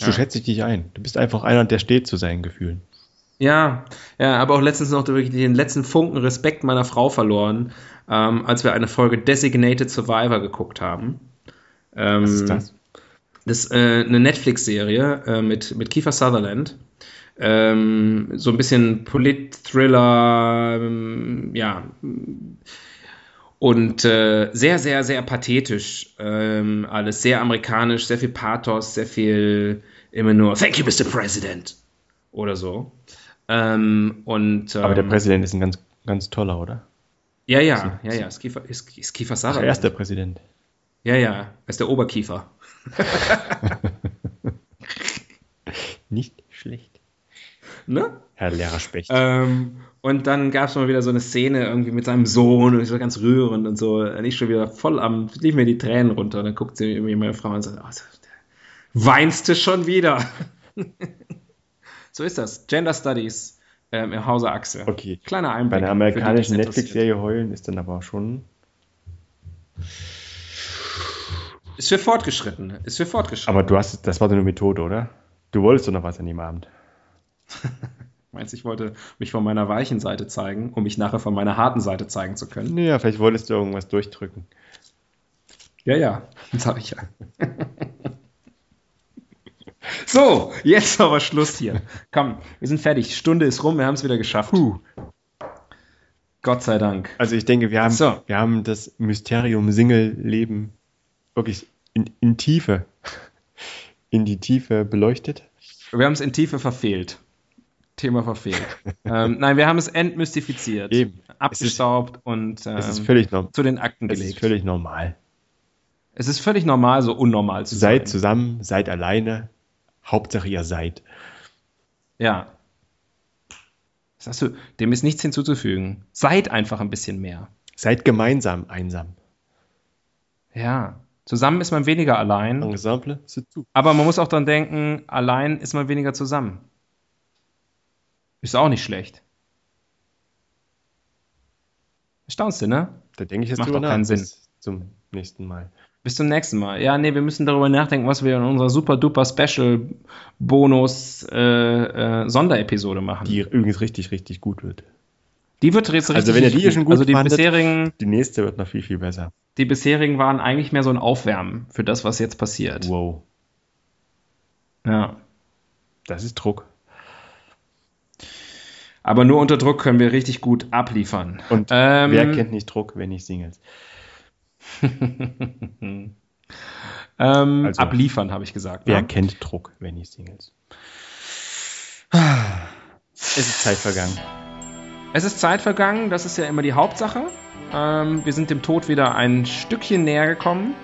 So Ja. schätze ich dich ein. Du bist einfach einer, der steht zu seinen Gefühlen. Ja, ja, aber auch letztens noch wirklich den letzten Funken Respekt meiner Frau verloren, ähm, als wir eine Folge Designated Survivor geguckt haben. Ähm, Was ist das? Das ist äh, eine Netflix-Serie äh, mit, mit Kiefer Sutherland. Ähm, so ein bisschen Polit-Thriller, ähm, ja. Und äh, sehr, sehr, sehr pathetisch. Ähm, alles sehr amerikanisch, sehr viel Pathos, sehr viel immer nur Thank you, Mr. President. Oder so. Ähm, und, Aber der ähm, Präsident ist ein ganz, ganz toller, oder? Ja, ja, ja, ja. Ist Kiefer, ist, ist Kiefer Sutherland. er ist der Präsident. Ja, ja. Er ist der Oberkiefer. Nicht schlecht. Ne? Herr Lehrer Specht. Ähm, und dann gab es mal wieder so eine Szene irgendwie mit seinem Sohn und so ganz rührend und so. Und ich schon wieder voll am, lief mir die Tränen runter. Und dann guckt sie irgendwie meine Frau und sagt, oh, weinst du schon wieder? so ist das. Gender Studies ähm, im Hause Axel. Okay. Kleiner Bei Einblick. einer für amerikanischen Netflix-Serie heulen ist dann aber schon. Ist für Fortgeschritten. Ist für Fortgeschritten. Aber du hast, das war so eine Methode, oder? Du wolltest doch noch was an dem Abend. Meinst du, ich wollte mich von meiner weichen Seite zeigen, um mich nachher von meiner harten Seite zeigen zu können? Naja, vielleicht wolltest du irgendwas durchdrücken. Ja, ja, sag ich ja. so, jetzt aber Schluss hier. Komm, wir sind fertig. Stunde ist rum, wir haben es wieder geschafft. Puh. Gott sei Dank. Also ich denke, wir haben, So. wir haben das Mysterium Single-Leben wirklich in, in Tiefe, in die Tiefe beleuchtet. Wir haben es in Tiefe verfehlt. Thema verfehlt. ähm, nein, wir haben es entmystifiziert. Eben. Abgestaubt und ähm, Es ist völlig, norm zu den Akten es gelegt. ist völlig normal. es ist völlig normal, so unnormal zu Seid sein. zusammen, seid alleine. Hauptsache ihr seid. Ja. Was hast du? Dem ist nichts hinzuzufügen. Seid einfach ein bisschen mehr. Seid gemeinsam einsam. Ja. Zusammen ist man weniger allein. Ensemble. Aber man muss auch dran denken, allein ist man weniger zusammen. Ist auch nicht schlecht. Staunst du, ne? Da denke ich jetzt Macht drüber doch keinen nach. Sinn. Bis zum nächsten Mal. Bis zum nächsten Mal. Ja, nee, wir müssen darüber nachdenken, was wir in unserer super duper Special Bonus äh, äh, Sonderepisode machen. Die übrigens richtig, richtig gut wird. Die wird jetzt richtig Also wenn ihr die schon gut Also die fandet- bisherigen, Die nächste wird noch viel, viel besser. die bisherigen waren eigentlich mehr so ein Aufwärmen für das, was jetzt passiert. Wow. Ja. Das ist Druck. Aber nur unter Druck können wir richtig gut abliefern. Und Ähm, wer kennt nicht Druck, wenn nicht Singles? ähm, Also, abliefern, habe ich gesagt. Wer ne? kennt Druck, wenn nicht Singles? Es ist Zeit vergangen. Es ist Zeit vergangen, das ist ja immer die Hauptsache. Ähm, wir sind dem Tod wieder ein Stückchen näher gekommen,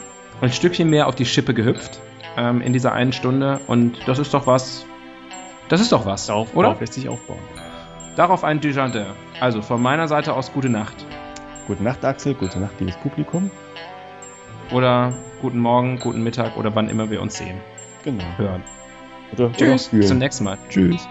ein Stückchen mehr auf die Schippe gehüpft ähm, in dieser einen Stunde. Und das ist doch was. Das ist doch was, Darauf, oder? darauf lässt sich aufbauen. Darauf ein Dujardin. Also von meiner Seite aus gute Nacht. Gute Nacht, Axel. Gute Nacht, liebes Publikum. Oder guten Morgen, guten Mittag oder wann immer wir uns sehen, Genau. hören. Oder, Tschüss, bis zum nächsten Mal. Tschüss.